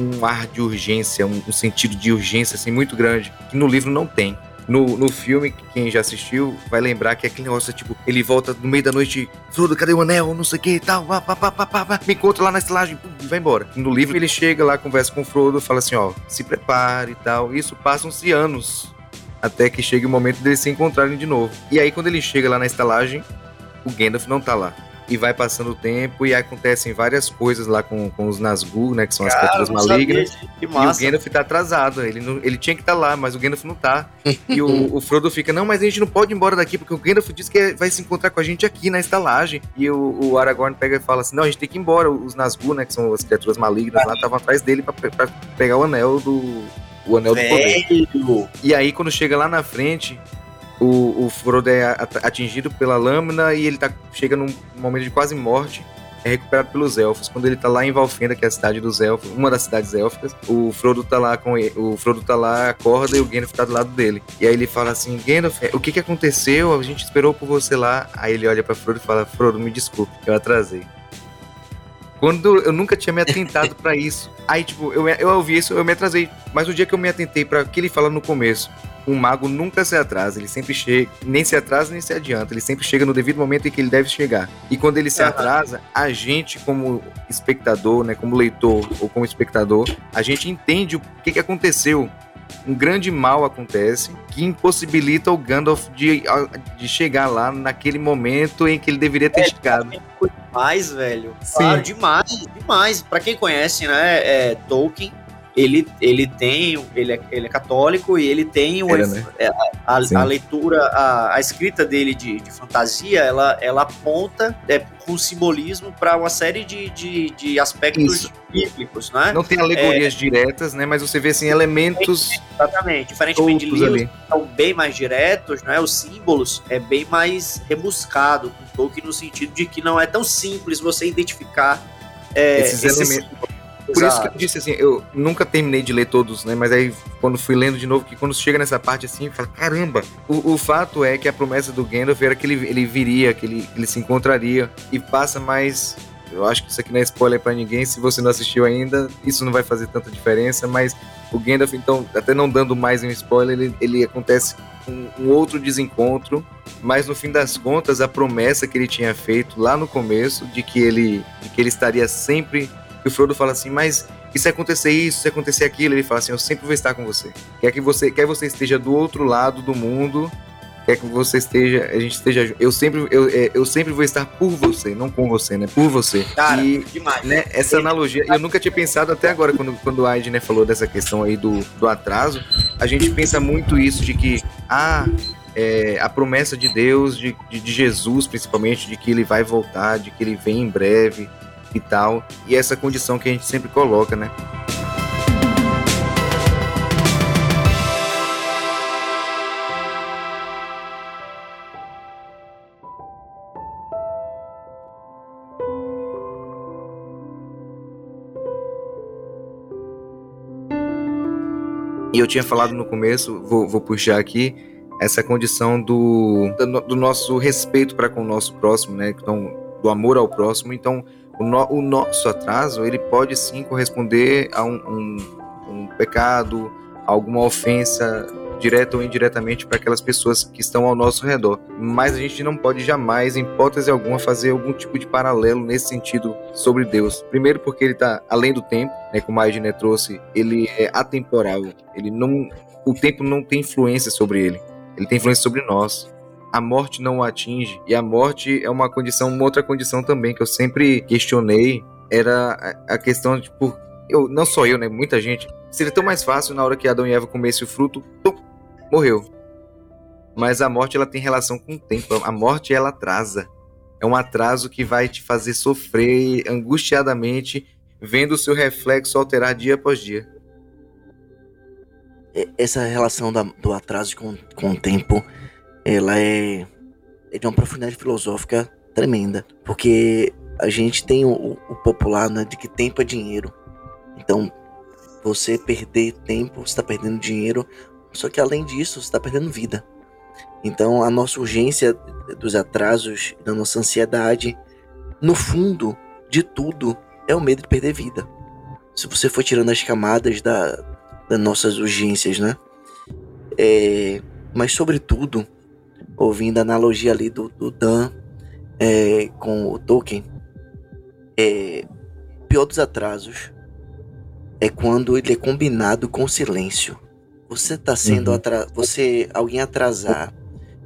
um ar de urgência, um, um sentido de urgência assim muito grande, que no livro não tem. No, no filme, quem já assistiu vai lembrar que aquele negócio, tipo, ele volta no meio da noite, Frodo, cadê o anel? Não sei o que e tal, pá, pá, pá, pá, pá, me encontra lá na estalagem pum, e vai embora. No livro ele chega lá, conversa com o Frodo, fala assim, ó, se prepare e tal. Isso passam-se anos até que chegue o momento deles se encontrarem de novo. E aí quando ele chega lá na estalagem, o Gandalf não tá lá. E vai passando o tempo e acontecem várias coisas lá com, com os Nazgûl, né, que são as criaturas malignas. E o. Gandalf tá atrasado. Ele, não- ele tinha que estar lá, mas o Gandalf não tá. E o, o Frodo fica, não, mas a gente não pode ir embora daqui, porque o Gandalf disse que vai se encontrar com a gente aqui na estalagem. E o, o Aragorn pega e fala assim, não, a gente tem que ir embora. Os Nazgûl, né, que são as criaturas malignas lá, estavam atrás dele pra pegar o anel do... O anel do poder. Velho. E aí, quando chega lá na frente, o, o Frodo é at- atingido pela lâmina e ele tá, chega num momento de quase morte. é recuperado pelos elfos. Quando ele tá lá em Valfenda, que é a cidade dos elfos, uma das cidades élficas, o Frodo tá lá com ele, o Frodo tá lá, acorda e o Gandalf tá do lado dele. E aí ele fala assim: Gandalf, o que que aconteceu? A gente esperou por você lá. Aí ele olha pra Frodo e fala: Frodo, me desculpe, eu atrasei. Quando eu nunca tinha me atentado pra isso. Aí, tipo, eu, eu ouvi isso, eu me atrasei. Mas o dia que eu me atentei para o que ele fala no começo, um mago nunca se atrasa, ele sempre chega, nem se atrasa nem se adianta, ele sempre chega no devido momento em que ele deve chegar. E quando ele se Aham. atrasa, a gente como espectador, né, como leitor ou como espectador, a gente entende o que, que aconteceu. Um grande mal acontece que impossibilita o Gandalf de, de chegar lá naquele momento em que ele deveria ter chegado. Demais, velho. Sim. Claro, demais, demais. Pra quem conhece, né, é, Tolkien, ele, ele tem, ele é, ele é católico e ele tem uma, Era, né? é, a, Sim. a leitura, a, a escrita dele de, de fantasia, ela, ela aponta é, com simbolismo para uma série de, de, de aspectos Isso. bíblicos, né? Não tem alegorias diretas, né? Mas você vê assim elementos Exatamente. Diferentemente de livros ali. que são bem mais diretos, né? Os símbolos é bem mais rebuscado com Tolkien no sentido de que não é tão simples você identificar é, Esses elementos. símbolos. Por isso que eu disse assim, eu nunca terminei de ler todos, né? Mas aí, quando fui lendo de novo, que quando chega nessa parte assim, fala, caramba! O, o fato é que a promessa do Gandalf era que ele, ele viria, que ele, ele se encontraria, e passa mais. Eu acho que isso aqui não é spoiler pra ninguém, se você não assistiu ainda, isso não vai fazer tanta diferença, mas o Gandalf, então, até não dando mais um spoiler, ele, ele acontece um, um outro desencontro, mas no fim das contas, a promessa que ele tinha feito lá no começo, de que ele, de que ele estaria sempre que o Frodo fala assim, mas e se acontecer isso, se acontecer aquilo, ele fala assim, eu sempre vou estar com você. Quer que você, quer você esteja do outro lado do mundo, quer que você esteja, a gente esteja, eu sempre, eu, é, eu sempre vou estar por você, não com você, né? Por você. Cara, e demais. né, essa analogia, eu nunca tinha pensado até agora, quando, quando o Aidner falou dessa questão aí do, do atraso, a gente pensa muito isso de que, ah, é, a promessa de Deus, de, de, de Jesus principalmente, de que ele vai voltar, de que ele vem em breve e tal, e essa condição que a gente sempre coloca, né? E eu tinha falado no começo, vou, vou puxar aqui, essa condição do, do, do nosso respeito para com o nosso próximo, né? Então, do amor ao próximo. Então, o, no- o nosso atraso, ele pode sim corresponder a um, um, um pecado, alguma ofensa direta ou indiretamente para aquelas pessoas que estão ao nosso redor. Mas a gente não pode jamais, em hipótese alguma, fazer algum tipo de paralelo nesse sentido sobre Deus. Primeiro porque ele está além do tempo, né, como a Edne trouxe, ele é atemporal. Ele não, o tempo não tem influência sobre ele. Ele tem influência sobre nós. A morte não o atinge e a morte é uma condição, uma outra condição também que eu sempre questionei era a, questão de por eu não só eu, né, muita gente. Seria tão mais fácil na hora que Adão e Eva comessem o fruto, tum, morreu. Mas a morte ela tem relação com o tempo. A morte ela atrasa. É um atraso que vai te fazer sofrer angustiadamente vendo o seu reflexo alterar dia após dia. Essa relação da- do atraso com, com o tempo, ela é, é de uma profundidade filosófica tremenda. Porque a gente tem o, o- popular, né, de que tempo é dinheiro. Então, você perder tempo, você está perdendo dinheiro. Só que além disso, você está perdendo vida. Então, a nossa urgência dos atrasos, da nossa ansiedade, no fundo de tudo, é o medo de perder vida. Se você for tirando as camadas da, das nossas urgências, né? É, mas, sobretudo, ouvindo a analogia ali do, do Dan é, com o Tolkien, é, o pior dos atrasos é quando ele é combinado com silêncio. Você tá sendo Uhum. atra você alguém atrasar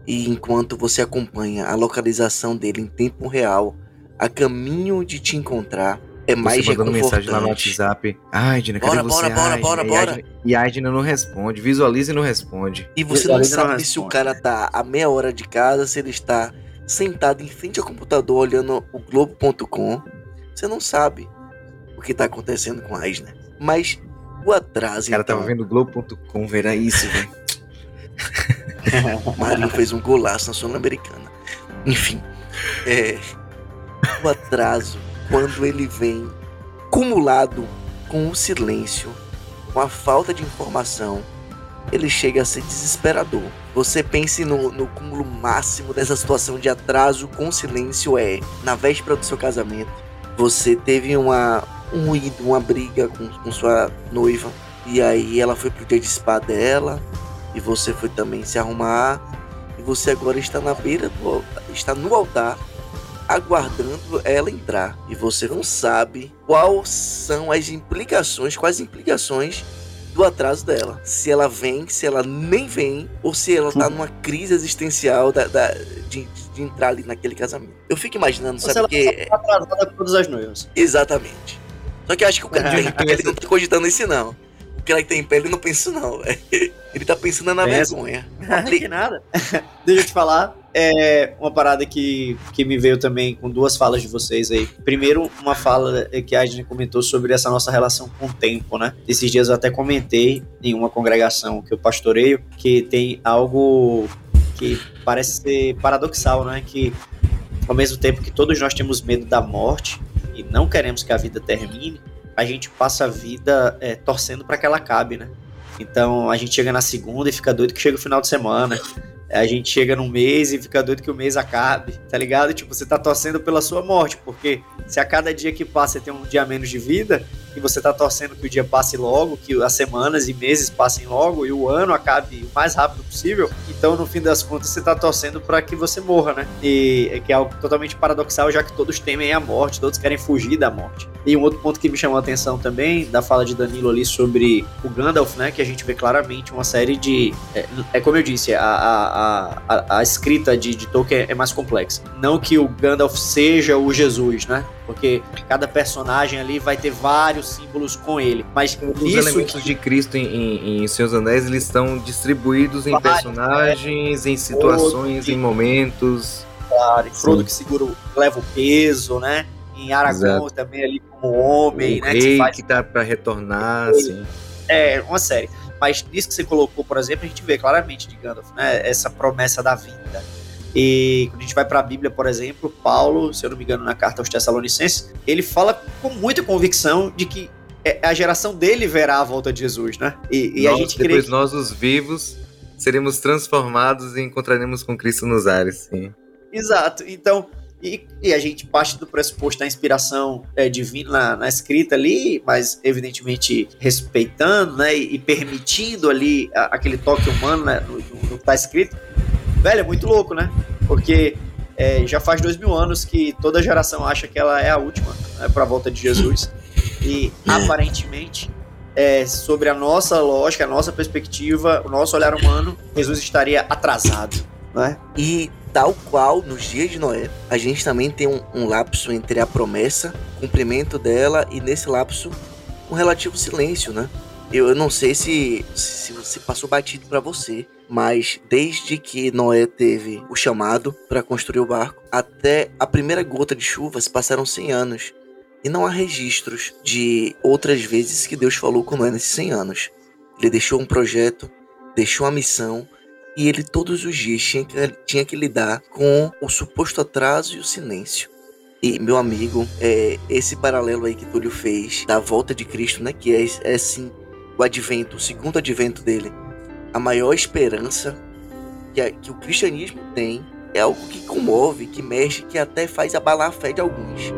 e enquanto você acompanha a localização dele em tempo real, a caminho de te encontrar, é mais você mandando mensagem lá no. WhatsApp. Ai, Dina, cadê Bora, você? bora, bora, bora, Dina?" E bora. Dina- E a Edna não responde, visualiza e não responde. E você não Visualiza não sabe se o cara tá a meia hora de casa, se ele está sentado em frente ao computador olhando o Globo.com. Você não sabe o que tá acontecendo com a Aisner. Mas o atraso, O cara então, tava vendo Globo.com, ver era isso, velho. o Marinho fez um golaço na Sul-Americana. Enfim, é, o atraso quando ele vem cumulado com o silêncio, com a falta de informação, ele chega a ser desesperador. Você pense no, no cúmulo máximo dessa situação de atraso com silêncio é na véspera do seu casamento. Você teve uma, um ruído, uma briga com, com sua noiva. E aí ela foi pro dia de spa dela. E você foi também se arrumar. E você agora está na beira do está no altar aguardando ela entrar. E você não sabe quais são as implicações, quais implicações do atraso dela. Se ela vem, se ela nem vem, ou se ela tá numa crise existencial da, da de, de, entrar ali naquele casamento. Eu fico imaginando, sabe? que tá atrasada por todas as noivas. Exatamente. Só que eu acho que o cara é. ele não tá cogitando isso, não. O cara que tem pé, ele não pensa, não. Ele tá pensando na Pensa. vergonha. Não que nada. Deixa eu te falar. É uma parada que, que me veio também com duas falas de vocês aí. Primeiro, uma fala que a gente comentou sobre essa nossa relação com o tempo, né? Esses dias eu até comentei em uma congregação que eu pastoreio que tem algo que parece ser paradoxal, né? Que ao mesmo tempo que todos nós temos medo da morte e não queremos que a vida termine, a gente passa a vida é, torcendo para que ela acabe, né? Então a gente chega na segunda e fica doido que chega o final de semana. A gente chega num mês e fica doido que o mês acabe, tá ligado? Tipo, você tá torcendo pela sua morte, porque se a cada dia que passa você tem um dia menos de vida, e você tá torcendo que o dia passe logo, que as semanas e meses passem logo e o ano acabe o mais rápido possível. Então, no fim das contas, você tá torcendo para que você morra, né? E é que é algo totalmente paradoxal, já que todos temem a morte, todos querem fugir da morte. E um outro ponto que me chamou a atenção também, da fala de Danilo ali sobre o Gandalf, né? Que a gente vê claramente uma série de. É, é como eu disse, a, a, a, a escrita de, de Tolkien é mais complexa. Não que o Gandalf seja o Jesus, né? Porque cada personagem ali vai ter vários símbolos com ele. Mas os isso elementos de Cristo em, em, em Seus Anéis eles estão distribuídos em personagens, em situações, em momentos. Claro, em Frodo que segura, leva o peso, né? Em Aragorn Exato. também ali como homem, o né? Rei que, faz... que tá para retornar, assim. É, uma série. Mas nisso que você colocou, por exemplo, a gente vê claramente de Gandalf, né? Essa promessa da vinda e quando a gente vai para a Bíblia, por exemplo, Paulo, se eu não me engano, na carta aos Tessalonicenses, ele fala com muita convicção de que é, a geração dele verá a volta de Jesus, né? E, e nós, a gente depois que... nós, os vivos, seremos transformados e encontraremos com Cristo nos ares, sim. Exato. Então, e, e, a gente parte do pressuposto da inspiração é, divina na, na, escrita ali, mas evidentemente respeitando né, e, e permitindo ali a, aquele toque humano né, no, no, no que está escrito velho, é muito louco, né? Porque é, já faz dois mil anos que toda geração acha que ela é a última né, para a volta de Jesus. E aparentemente, é, sobre a nossa lógica, a nossa perspectiva, o nosso olhar humano, Jesus estaria atrasado. Né? E tal qual nos dias de Noé, a gente também tem um, um lapso entre a promessa, cumprimento dela, e nesse lapso, um relativo silêncio, né? Eu, eu não sei se, se, se passou batido para você, mas desde que Noé teve o chamado para construir o barco até a primeira gota de chuva se passaram 100 anos. E não há registros de outras vezes que Deus falou com Noé nesses 100 anos. Ele deixou um projeto, deixou uma missão e ele todos os dias tinha que, tinha que lidar com o suposto atraso e o silêncio. E, meu amigo, é, esse paralelo aí que Túlio fez da volta de Cristo, né? Que é, é sim o advento, o segundo advento dele, a maior esperança que, a, que o cristianismo tem é algo que comove, que mexe, que até faz abalar a fé de alguns.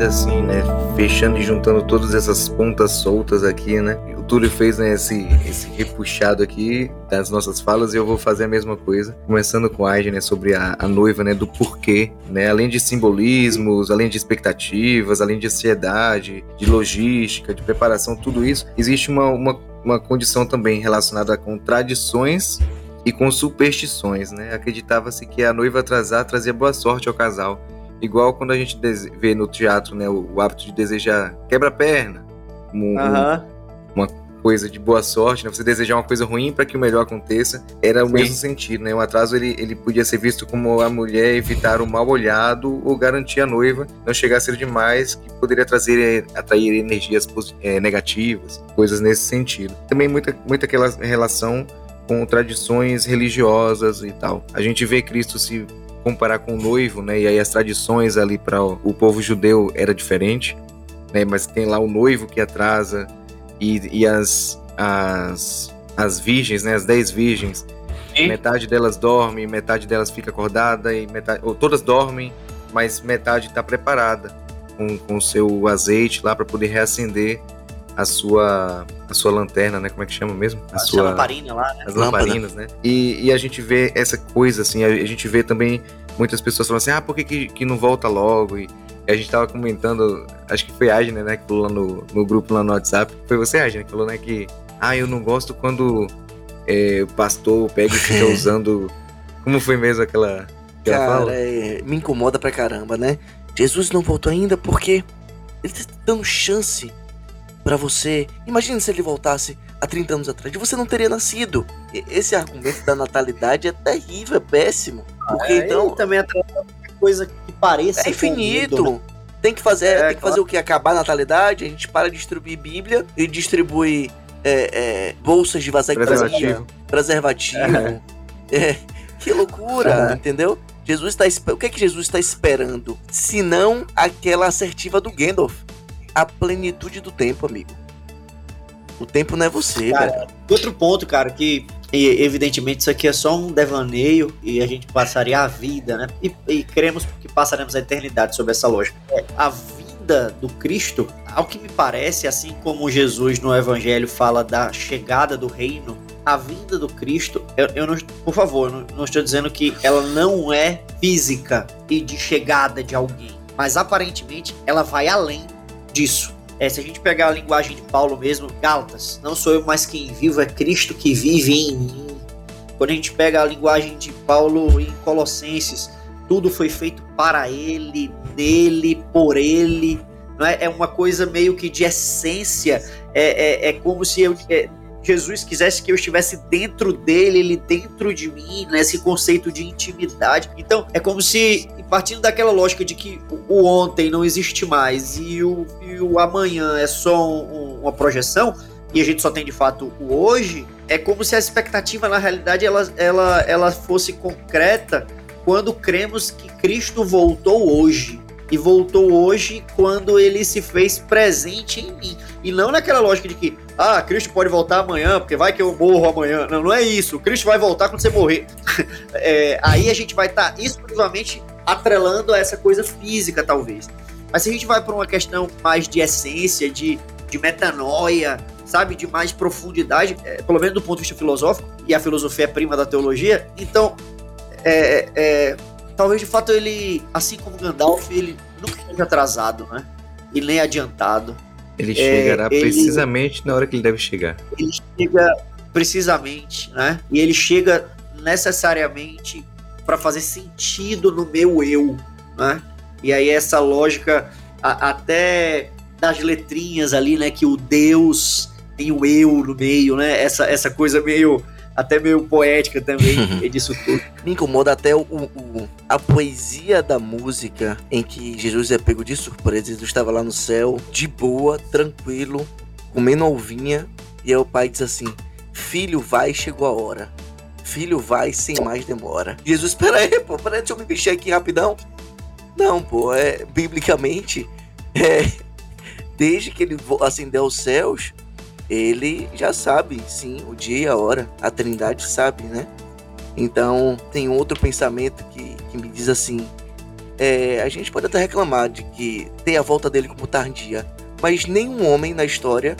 Ainda assim, né, fechando e juntando todas essas pontas soltas aqui, né? O Túlio fez né, esse, esse repuxado aqui das nossas falas e eu vou fazer a mesma coisa. Começando com a Aige, né, sobre a, a, noiva, né, do porquê, né? Além de simbolismos, além de expectativas, além de ansiedade, de logística, de preparação, tudo isso, existe uma, uma, uma condição também relacionada com tradições e com superstições, né? Acreditava-se que a noiva atrasar trazia boa sorte ao casal Igual quando a gente vê no teatro, né, o, o hábito de desejar quebra-perna, como, uma, coisa de boa sorte, né? Você desejar uma coisa ruim para que o melhor aconteça, era o Sim. mesmo sentido, né? O atraso ele, ele podia ser visto como a mulher evitar o mal olhado ou garantir a noiva não chegar cedo demais, que poderia trazer eh, atrair energias eh, negativas, coisas nesse sentido. Também muita muita aquela relação com tradições religiosas e tal. A gente vê Cristo se comparar com o noivo, né? E aí as tradições ali para o, povo judeu era diferente, né? Mas tem lá o noivo que atrasa e, e as, as as virgens, né? As dez virgens, Sim. metade delas dorme, metade delas fica acordada e metade, ou todas dormem, mas metade está preparada com com o seu azeite lá para poder reacender a sua a sua lanterna, né? Como é que chama mesmo? A Essa lamparina lá, né? as Lâmpada. lamparinas, né? E, e a gente vê essa coisa, assim, a, a gente vê também muitas pessoas falando assim, ah, por que, que, que não volta logo? E, a gente tava comentando, acho que foi a Agnes, né, que falou lá no, no grupo lá no WhatsApp. Foi você, Agnes, que falou, né, que, ah, eu não gosto quando é, o pastor pega e fica usando. Como foi mesmo aquela. que ela Cara, fala? é, me incomoda pra caramba, né? Jesus não voltou ainda porque ele tá dando chance pra você. Imagina se ele voltasse há 30 anos atrás, você não teria nascido. E- Esse argumento da natalidade é terrível, é péssimo. Porque É, então também qualquer coisa que pareça. é infinito. medo, né? Tem que fazer, É, tem que claro. fazer o que? Acabar a natalidade, a gente para de distribuir Bíblia e distribui é, é, bolsas de vasectomia, Preservativo. preservativo. É, que loucura, entendeu? Jesus tá, espe- o que é que Jesus está esperando? Se não aquela assertiva do Gandalf. A plenitude do tempo, amigo. O tempo não é você, Cara, velho. Outro ponto, cara, que evidentemente isso aqui é só um devaneio e a gente passaria a vida, né? E, e cremos que passaremos a eternidade sobre essa lógica. É, a vinda do Cristo, ao que me parece, assim como Jesus no Evangelho fala da chegada do reino, a vinda do Cristo, eu, eu não, por favor, não, não estou dizendo que ela não é física e de chegada de alguém, mas aparentemente ela vai além disso. É, se a gente pegar a linguagem de Paulo mesmo, Gálatas, não sou eu mais quem vivo, é Cristo que vive em mim. Quando a gente pega a linguagem de Paulo em Colossenses, tudo foi feito para ele, nele, por ele. Não é? é uma coisa meio que de essência. É, é, é como se eu, é, Jesus quisesse que eu estivesse dentro dele, ele dentro de mim, né? esse conceito de intimidade. Então, é como se, partindo daquela lógica de que o ontem não existe mais e o, e o amanhã é só um- um- uma projeção, e a gente só tem de fato o hoje, é como se a expectativa, na realidade, ela, ela, ela fosse concreta quando cremos que Cristo voltou hoje. E voltou hoje quando ele se fez presente em mim. E não naquela lógica de que, ah, Cristo pode voltar amanhã, porque vai que eu morro amanhã. Não, não é isso. Cristo vai voltar quando você morrer. É, aí a gente vai estar exclusivamente atrelando a essa coisa física, talvez. Mas se a gente vai para uma questão mais de essência, de, de metanoia, sabe, de mais profundidade, é, pelo menos do ponto de vista filosófico, e a filosofia é prima da teologia, então, é, é, talvez de fato ele, assim como Gandalf, ele nunca esteja atrasado, né? E nem adiantado. Ele É, chegará ele- precisamente na hora que ele deve chegar. Ele chega precisamente, né? E ele chega necessariamente para fazer sentido no meu eu, né? E aí essa lógica a- até das letrinhas ali, né? Que o Deus tem o eu no meio, né? Essa, essa coisa meio até meio poética também disso tudo. Me incomoda até o, o- a poesia da música em que Jesus é pego de surpresa. Jesus estava lá no céu, de boa, tranquilo, comendo ovinha. E aí o pai diz assim: Filho, vai, chegou a hora. Filho, vai, sem mais demora. Jesus, espera aí, pô, pera aí, deixa eu me mexer aqui rapidão. Não, pô, é, biblicamente, é, desde que ele ascendeu aos céus, ele já sabe, sim, o dia e a hora. A trindade sabe, né? Então, tem outro pensamento que, que me diz assim: é, a gente pode até reclamar de que tem a volta dele como tardia, mas nenhum homem na história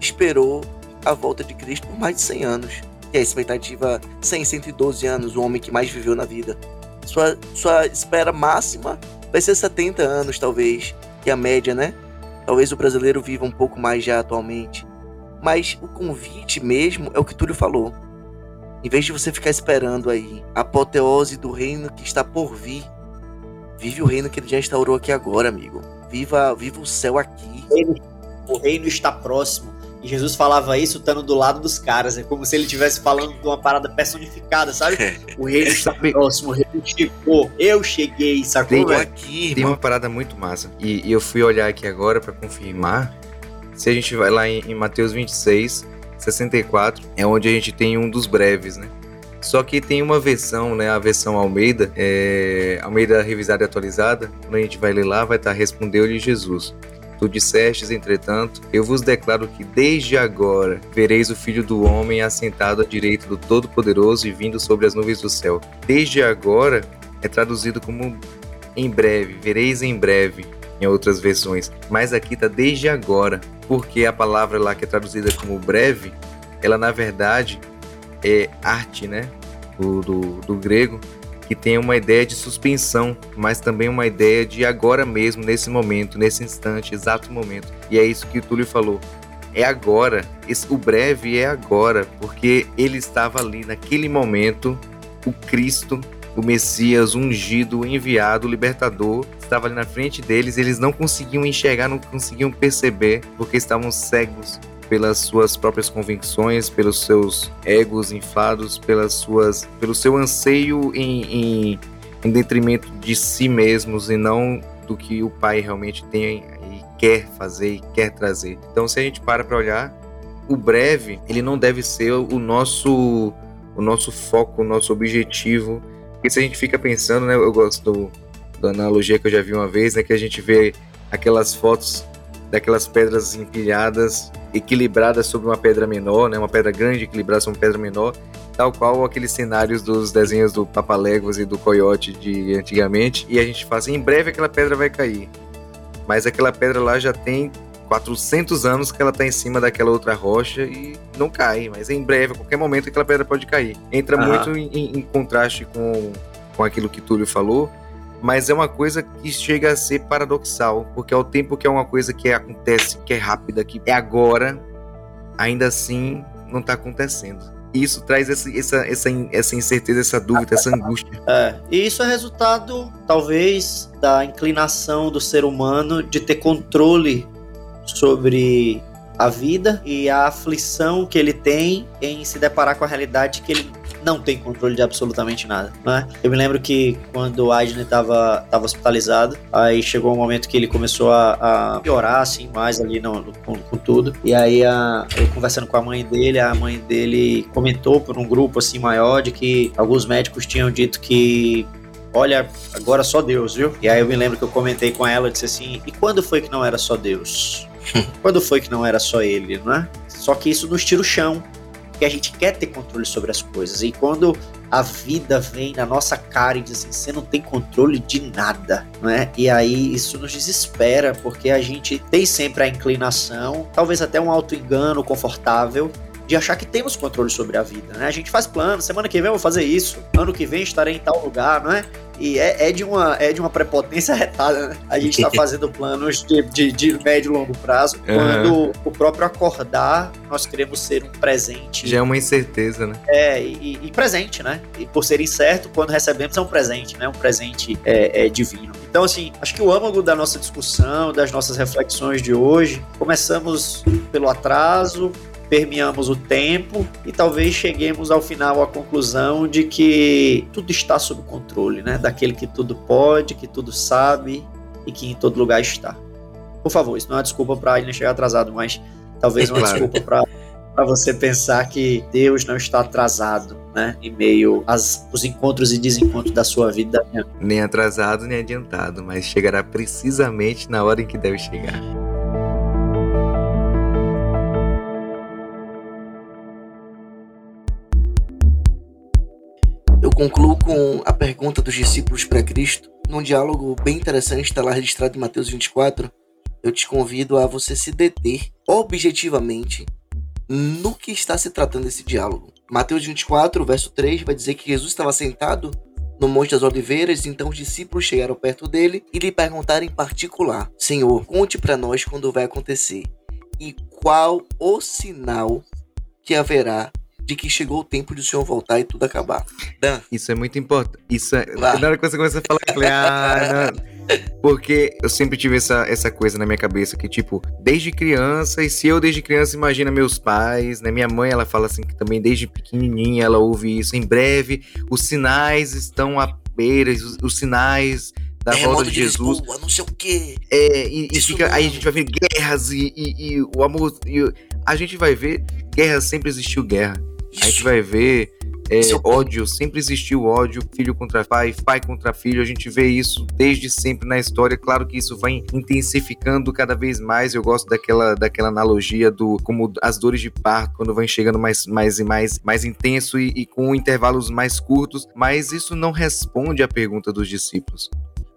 esperou a volta de Cristo por mais de 100 anos. E a expectativa 100, 112 anos, o homem que mais viveu na vida. Sua, sua espera máxima vai ser 70 anos, talvez, que é a média, né? Talvez o brasileiro viva um pouco mais já atualmente. Mas o convite mesmo é o que Túlio falou. Em vez de você ficar esperando aí a apoteose do reino que está por vir, vive o reino que ele já instaurou aqui agora, amigo. Viva, viva o céu aqui. O reino está próximo. E Jesus falava isso estando do lado dos caras. É como se ele estivesse falando de uma parada personificada, sabe? O reino está próximo, o reino chegou. Eu cheguei, sacou? Tem- velho? aqui, Tem uma parada muito massa. E, e eu fui olhar aqui agora pra confirmar. Se a gente vai lá em, em Mateus 26, 64, é onde a gente tem um dos breves, né? Só que tem uma versão, né? A versão Almeida, é, Almeida revisada e atualizada. Quando a gente vai ler lá, vai estar Respondeu-lhe Jesus. Tu dissestes, entretanto, eu vos declaro que desde agora vereis o Filho do Homem assentado à direita do Todo-Poderoso e vindo sobre as nuvens do céu. Desde agora é traduzido como em breve, vereis em breve, em outras versões. Mas aqui tá desde agora, porque a palavra lá que é traduzida como breve, ela na verdade é arte, né? Do, do, do grego, que tem uma ideia de suspensão, mas também uma ideia de agora mesmo, nesse momento, nesse instante, exato momento. E é isso que o Túlio falou. É agora, esse, o breve é agora, porque ele estava ali naquele momento, o Cristo o Messias ungido, enviado, libertador, estava ali na frente deles, eles não conseguiam enxergar, não conseguiam perceber, porque estavam cegos pelas suas próprias convicções, pelos seus egos inflados, pelas suas, pelo seu anseio em, em, em detrimento de si mesmos e não do que o Pai realmente tem e quer fazer e quer trazer. Então, se a gente para para olhar, o breve ele não deve ser o nosso o nosso foco, o nosso objetivo porque se a gente fica pensando, né, eu gosto do, da analogia que eu já vi uma vez, né, que a gente vê aquelas fotos daquelas pedras empilhadas, equilibradas sobre uma pedra menor, né, uma pedra grande equilibrada sobre uma pedra menor, tal qual aqueles cenários dos desenhos do Papaléguas e do Coyote de antigamente, e a gente fala assim, em breve aquela pedra vai cair. Mas aquela pedra lá já tem 400 anos que ela está em cima daquela outra rocha e não cai, mas em breve, a qualquer momento, aquela pedra pode cair. Entra Aham. muito em, em- em contraste com, com aquilo que Túlio falou, mas é uma coisa que chega a ser paradoxal, porque ao tempo que é uma coisa que acontece, que é rápida, que é agora, ainda assim não está acontecendo. E isso traz essa, essa, essa, essa incerteza, essa dúvida, essa angústia. É, e isso é resultado, talvez, da inclinação do ser humano de ter controle sobre a vida e a aflição que ele tem em se deparar com a realidade que ele não tem controle de absolutamente nada, né? Eu me lembro que quando o Aidne estava tava hospitalizado, aí chegou um momento que ele começou a, a piorar, assim, mais ali no, no- com, com tudo. E aí, a, eu conversando com a mãe dele, a mãe dele comentou por um grupo, assim, maior, de que alguns médicos tinham dito que olha, agora só Deus, viu? E aí eu me lembro que eu comentei com ela, disse assim, e quando foi que não era só Deus? quando foi que não era só ele, não é? Só que isso nos tira o chão, porque a gente quer ter controle sobre as coisas. E quando a vida vem na nossa cara e diz assim, você não tem controle de nada, não é? E aí isso nos desespera, porque a gente tem sempre a inclinação, talvez até um auto-engano confortável, de achar que temos controle sobre a vida, né? A gente faz plano, semana que vem eu vou fazer isso, ano que vem estarei em tal lugar, não é? E é, é de, uma, é de uma prepotência retada, né? A gente tá fazendo planos de, de, de médio e longo prazo, quando o próprio acordar, nós queremos ser um presente Já é uma incerteza, né? é, e, e presente, né? E por ser incerto, quando recebemos é um presente, né? Um presente é, é divino. Então, assim, acho que o âmago da nossa discussão, das nossas reflexões de hoje, começamos pelo atraso, permeamos o tempo e talvez cheguemos ao final à conclusão de que tudo está sob controle, né? Daquele que tudo pode, que tudo sabe e que em todo lugar está. Por favor, isso não é uma desculpa para ele chegar atrasado, mas talvez uma Claro. desculpa para para você pensar que Deus não está atrasado, né? Em meio aos os encontros e desencontros da sua vida. Nem atrasado, nem adiantado, mas chegará precisamente na hora em que deve chegar. Concluo com a pergunta dos discípulos para Cristo. Num diálogo bem interessante, está lá registrado em Mateus 24. Eu te convido a você se deter objetivamente no que está se tratando esse diálogo. Mateus 24, verso 3, vai dizer que Jesus estava sentado no Monte das Oliveiras, então os discípulos chegaram perto dele e lhe perguntaram em particular: Senhor, conte para nós quando vai acontecer e qual o sinal que haverá de que chegou o tempo de o Senhor voltar e tudo acabar. Dan, Isso é muito importante. Isso é... Lá. Na hora que você começa a falar, eu falei, ah, não. Porque eu sempre tive essa, essa coisa na minha cabeça que, tipo, desde criança, e se eu desde criança imagina meus pais, né? Minha mãe, ela fala assim que também desde pequenininha ela ouve isso. Em breve, os sinais estão à beira, os, os sinais da volta de Jesus. Lisboa, não sei o quê. É, e, e fica, aí a mesmo. gente vai ver guerras e, e- e o amor. a gente vai ver guerra, sempre existiu guerra. A gente vai ver é, ódio, sempre existiu ódio, filho contra pai, pai contra filho. A gente vê isso desde sempre na história. Claro que isso vai intensificando cada vez mais. Eu gosto daquela, daquela analogia do como as dores de parto, quando vão chegando mais, mais e mais, mais intenso e, e com intervalos mais curtos. Mas isso não responde à pergunta dos discípulos.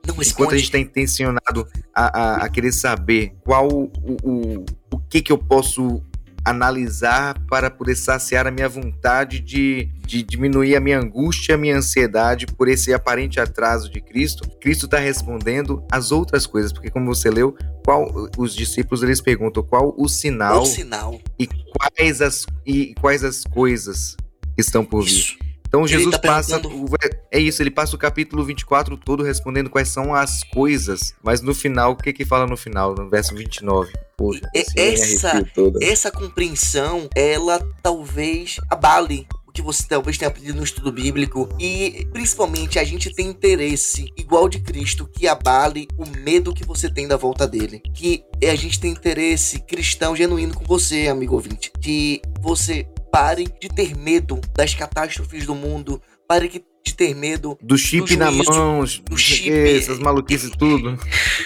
Não Enquanto a gente está intencionado a, a- a querer saber qual o, o, o que que eu posso analisar para poder saciar a minha vontade de, de diminuir a minha angústia, a minha ansiedade por esse aparente atraso de Cristo, Cristo está respondendo as outras coisas, porque como você leu, qual os discípulos eles perguntam qual o sinal O sinal. e quais as e quais as coisas que estão por vir. Isso. Então Ele Jesus tá passa. É isso, ele passa o capítulo 24 todo respondendo quais são as coisas. Mas no final, o que que fala no final? No verso 29. Poxa, E- esse aí me essa-. Essa compreensão, ela talvez abale o que você talvez tenha aprendido no estudo bíblico e principalmente a gente tem interesse igual de Cristo que abale o medo que você tem da volta dele. Que a gente tem interesse cristão genuíno com você, amigo ouvinte. Que você pare de ter medo das catástrofes do mundo, pare que- de ter medo Do chip do na juízo, mão, do chip, essas maluquices tudo.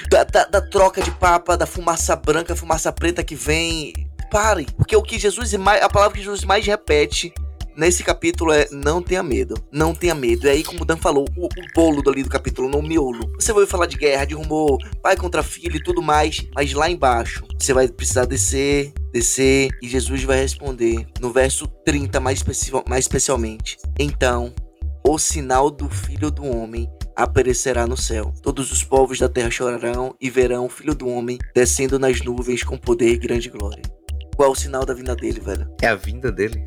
da, da- da troca de papa, da fumaça branca, fumaça preta que vem. Pare, porque o que Jesus a palavra que Jesus mais repete nesse capítulo é não tenha medo, não tenha medo. E aí, como o Dan falou, o, o bolo dali do capítulo, no miolo. Você vai falar de guerra, de rumor, pai contra filho e tudo mais, mas lá embaixo você vai precisar descer, descer e Jesus vai responder no verso 30 mais, especi mais especialmente. Então, o sinal do filho do homem aparecerá no céu. Todos os povos da terra chorarão e verão o filho do homem descendo nas nuvens com poder e grande glória. Qual o sinal da vinda dele, velho? É a vinda dele.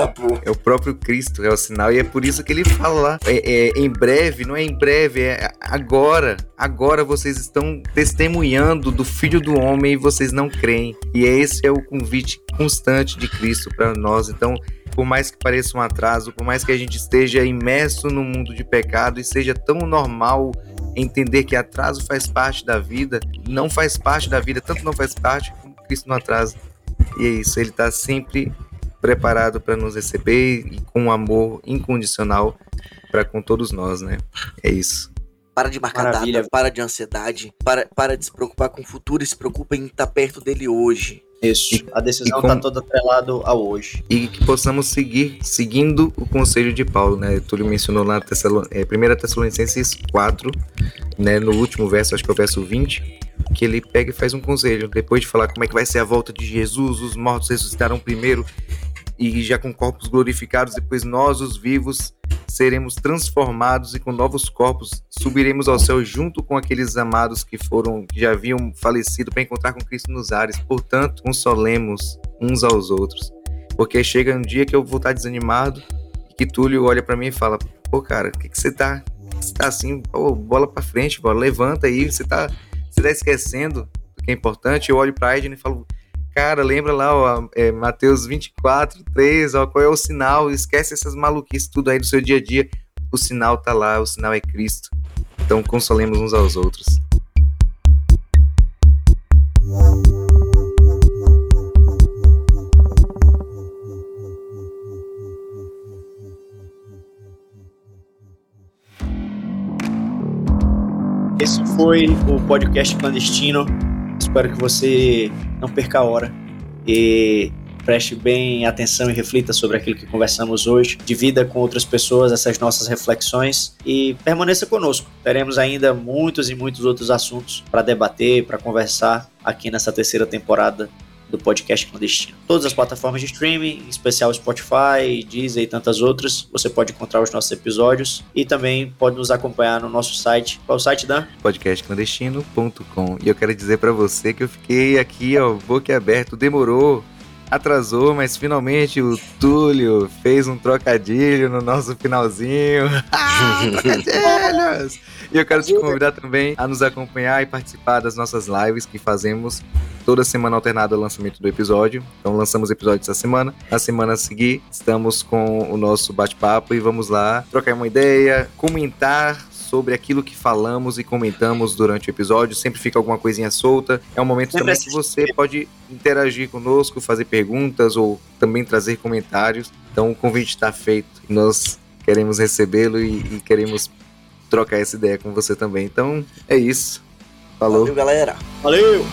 Acabou. É o próprio Cristo, é o sinal. E é por isso que ele fala lá. É, é, em breve, não é em breve, é agora. Agora vocês estão testemunhando do Filho do Homem e vocês não creem. E esse é o convite constante de Cristo para nós. Então, por mais que pareça um atraso, por mais que a gente esteja imerso no mundo de pecado e seja tão normal entender que atraso faz parte da vida, não faz parte da vida, tanto não faz parte como Cristo não atrasa. E é isso, ele está sempre preparado para nos receber e com um amor incondicional para com todos nós, né? É isso. Para de marcar Maravilha. data, para de ansiedade, para, para de se preocupar com o futuro e se preocupa em estar perto dele hoje. Isso. E- A decisão e como- tá toda atrelado ao hoje. E que possamos seguir seguindo o conselho de Paulo, né? Túlio mencionou lá Tessalon... é, 1 Tessalonicenses 4, né? No último verso, acho que é o verso 20, que ele pega e faz um conselho. Depois de falar como é que vai ser a volta de Jesus, os mortos ressuscitarão primeiro e já com corpos glorificados, depois nós, os vivos, seremos transformados e com novos corpos subiremos ao céu junto com aqueles amados que foram que já haviam falecido para encontrar com Cristo nos ares. Portanto, consolemos uns aos outros, porque chega um dia que eu vou estar desanimado e que Túlio olha para mim e fala: "Pô, cara, o que que você tá, você tá assim, pô, bola para frente, bola, levanta aí, você tá, você tá esquecendo do que é importante". Eu olho para Edna e falo: Cara, lembra lá, ó, é, Mateus 24, 3, ó, qual é o sinal? Esquece essas maluquices tudo aí do seu dia a dia. O sinal tá lá, o sinal é Cristo. Então consolemos uns aos outros. Esse foi o podcast clandestino. Espero que você não perca a hora e preste bem atenção e reflita sobre aquilo que conversamos hoje. Divida com outras pessoas essas nossas reflexões e permaneça conosco. Teremos ainda muitos e muitos outros assuntos para debater, para conversar aqui nessa terceira temporada do podcast clandestino. Todas as plataformas de streaming, em especial Spotify, Deezer e tantas outras, você pode encontrar os nossos episódios e também pode nos acompanhar no nosso site. Qual é o site, Dan? podcastclandestino.com. E eu quero dizer para você que eu fiquei aqui, ó, boca aberto, demorou. Atrasou, mas finalmente o Túlio fez um trocadilho no nosso finalzinho. Ah, trocadilhos! E eu quero te convidar também a nos acompanhar e participar das nossas lives que fazemos toda semana alternada ao lançamento do episódio. Então lançamos episódios essa semana. Na semana a seguir, estamos com o nosso bate-papo e vamos lá trocar uma ideia, comentar sobre aquilo que falamos e comentamos durante o episódio. Sempre fica alguma coisinha solta. É um momento também que você pode interagir conosco, fazer perguntas ou também trazer comentários. Então o convite está feito. Nós queremos recebê-lo e, e queremos trocar essa ideia com você também. Então é isso. Falou. Valeu, galera. Valeu!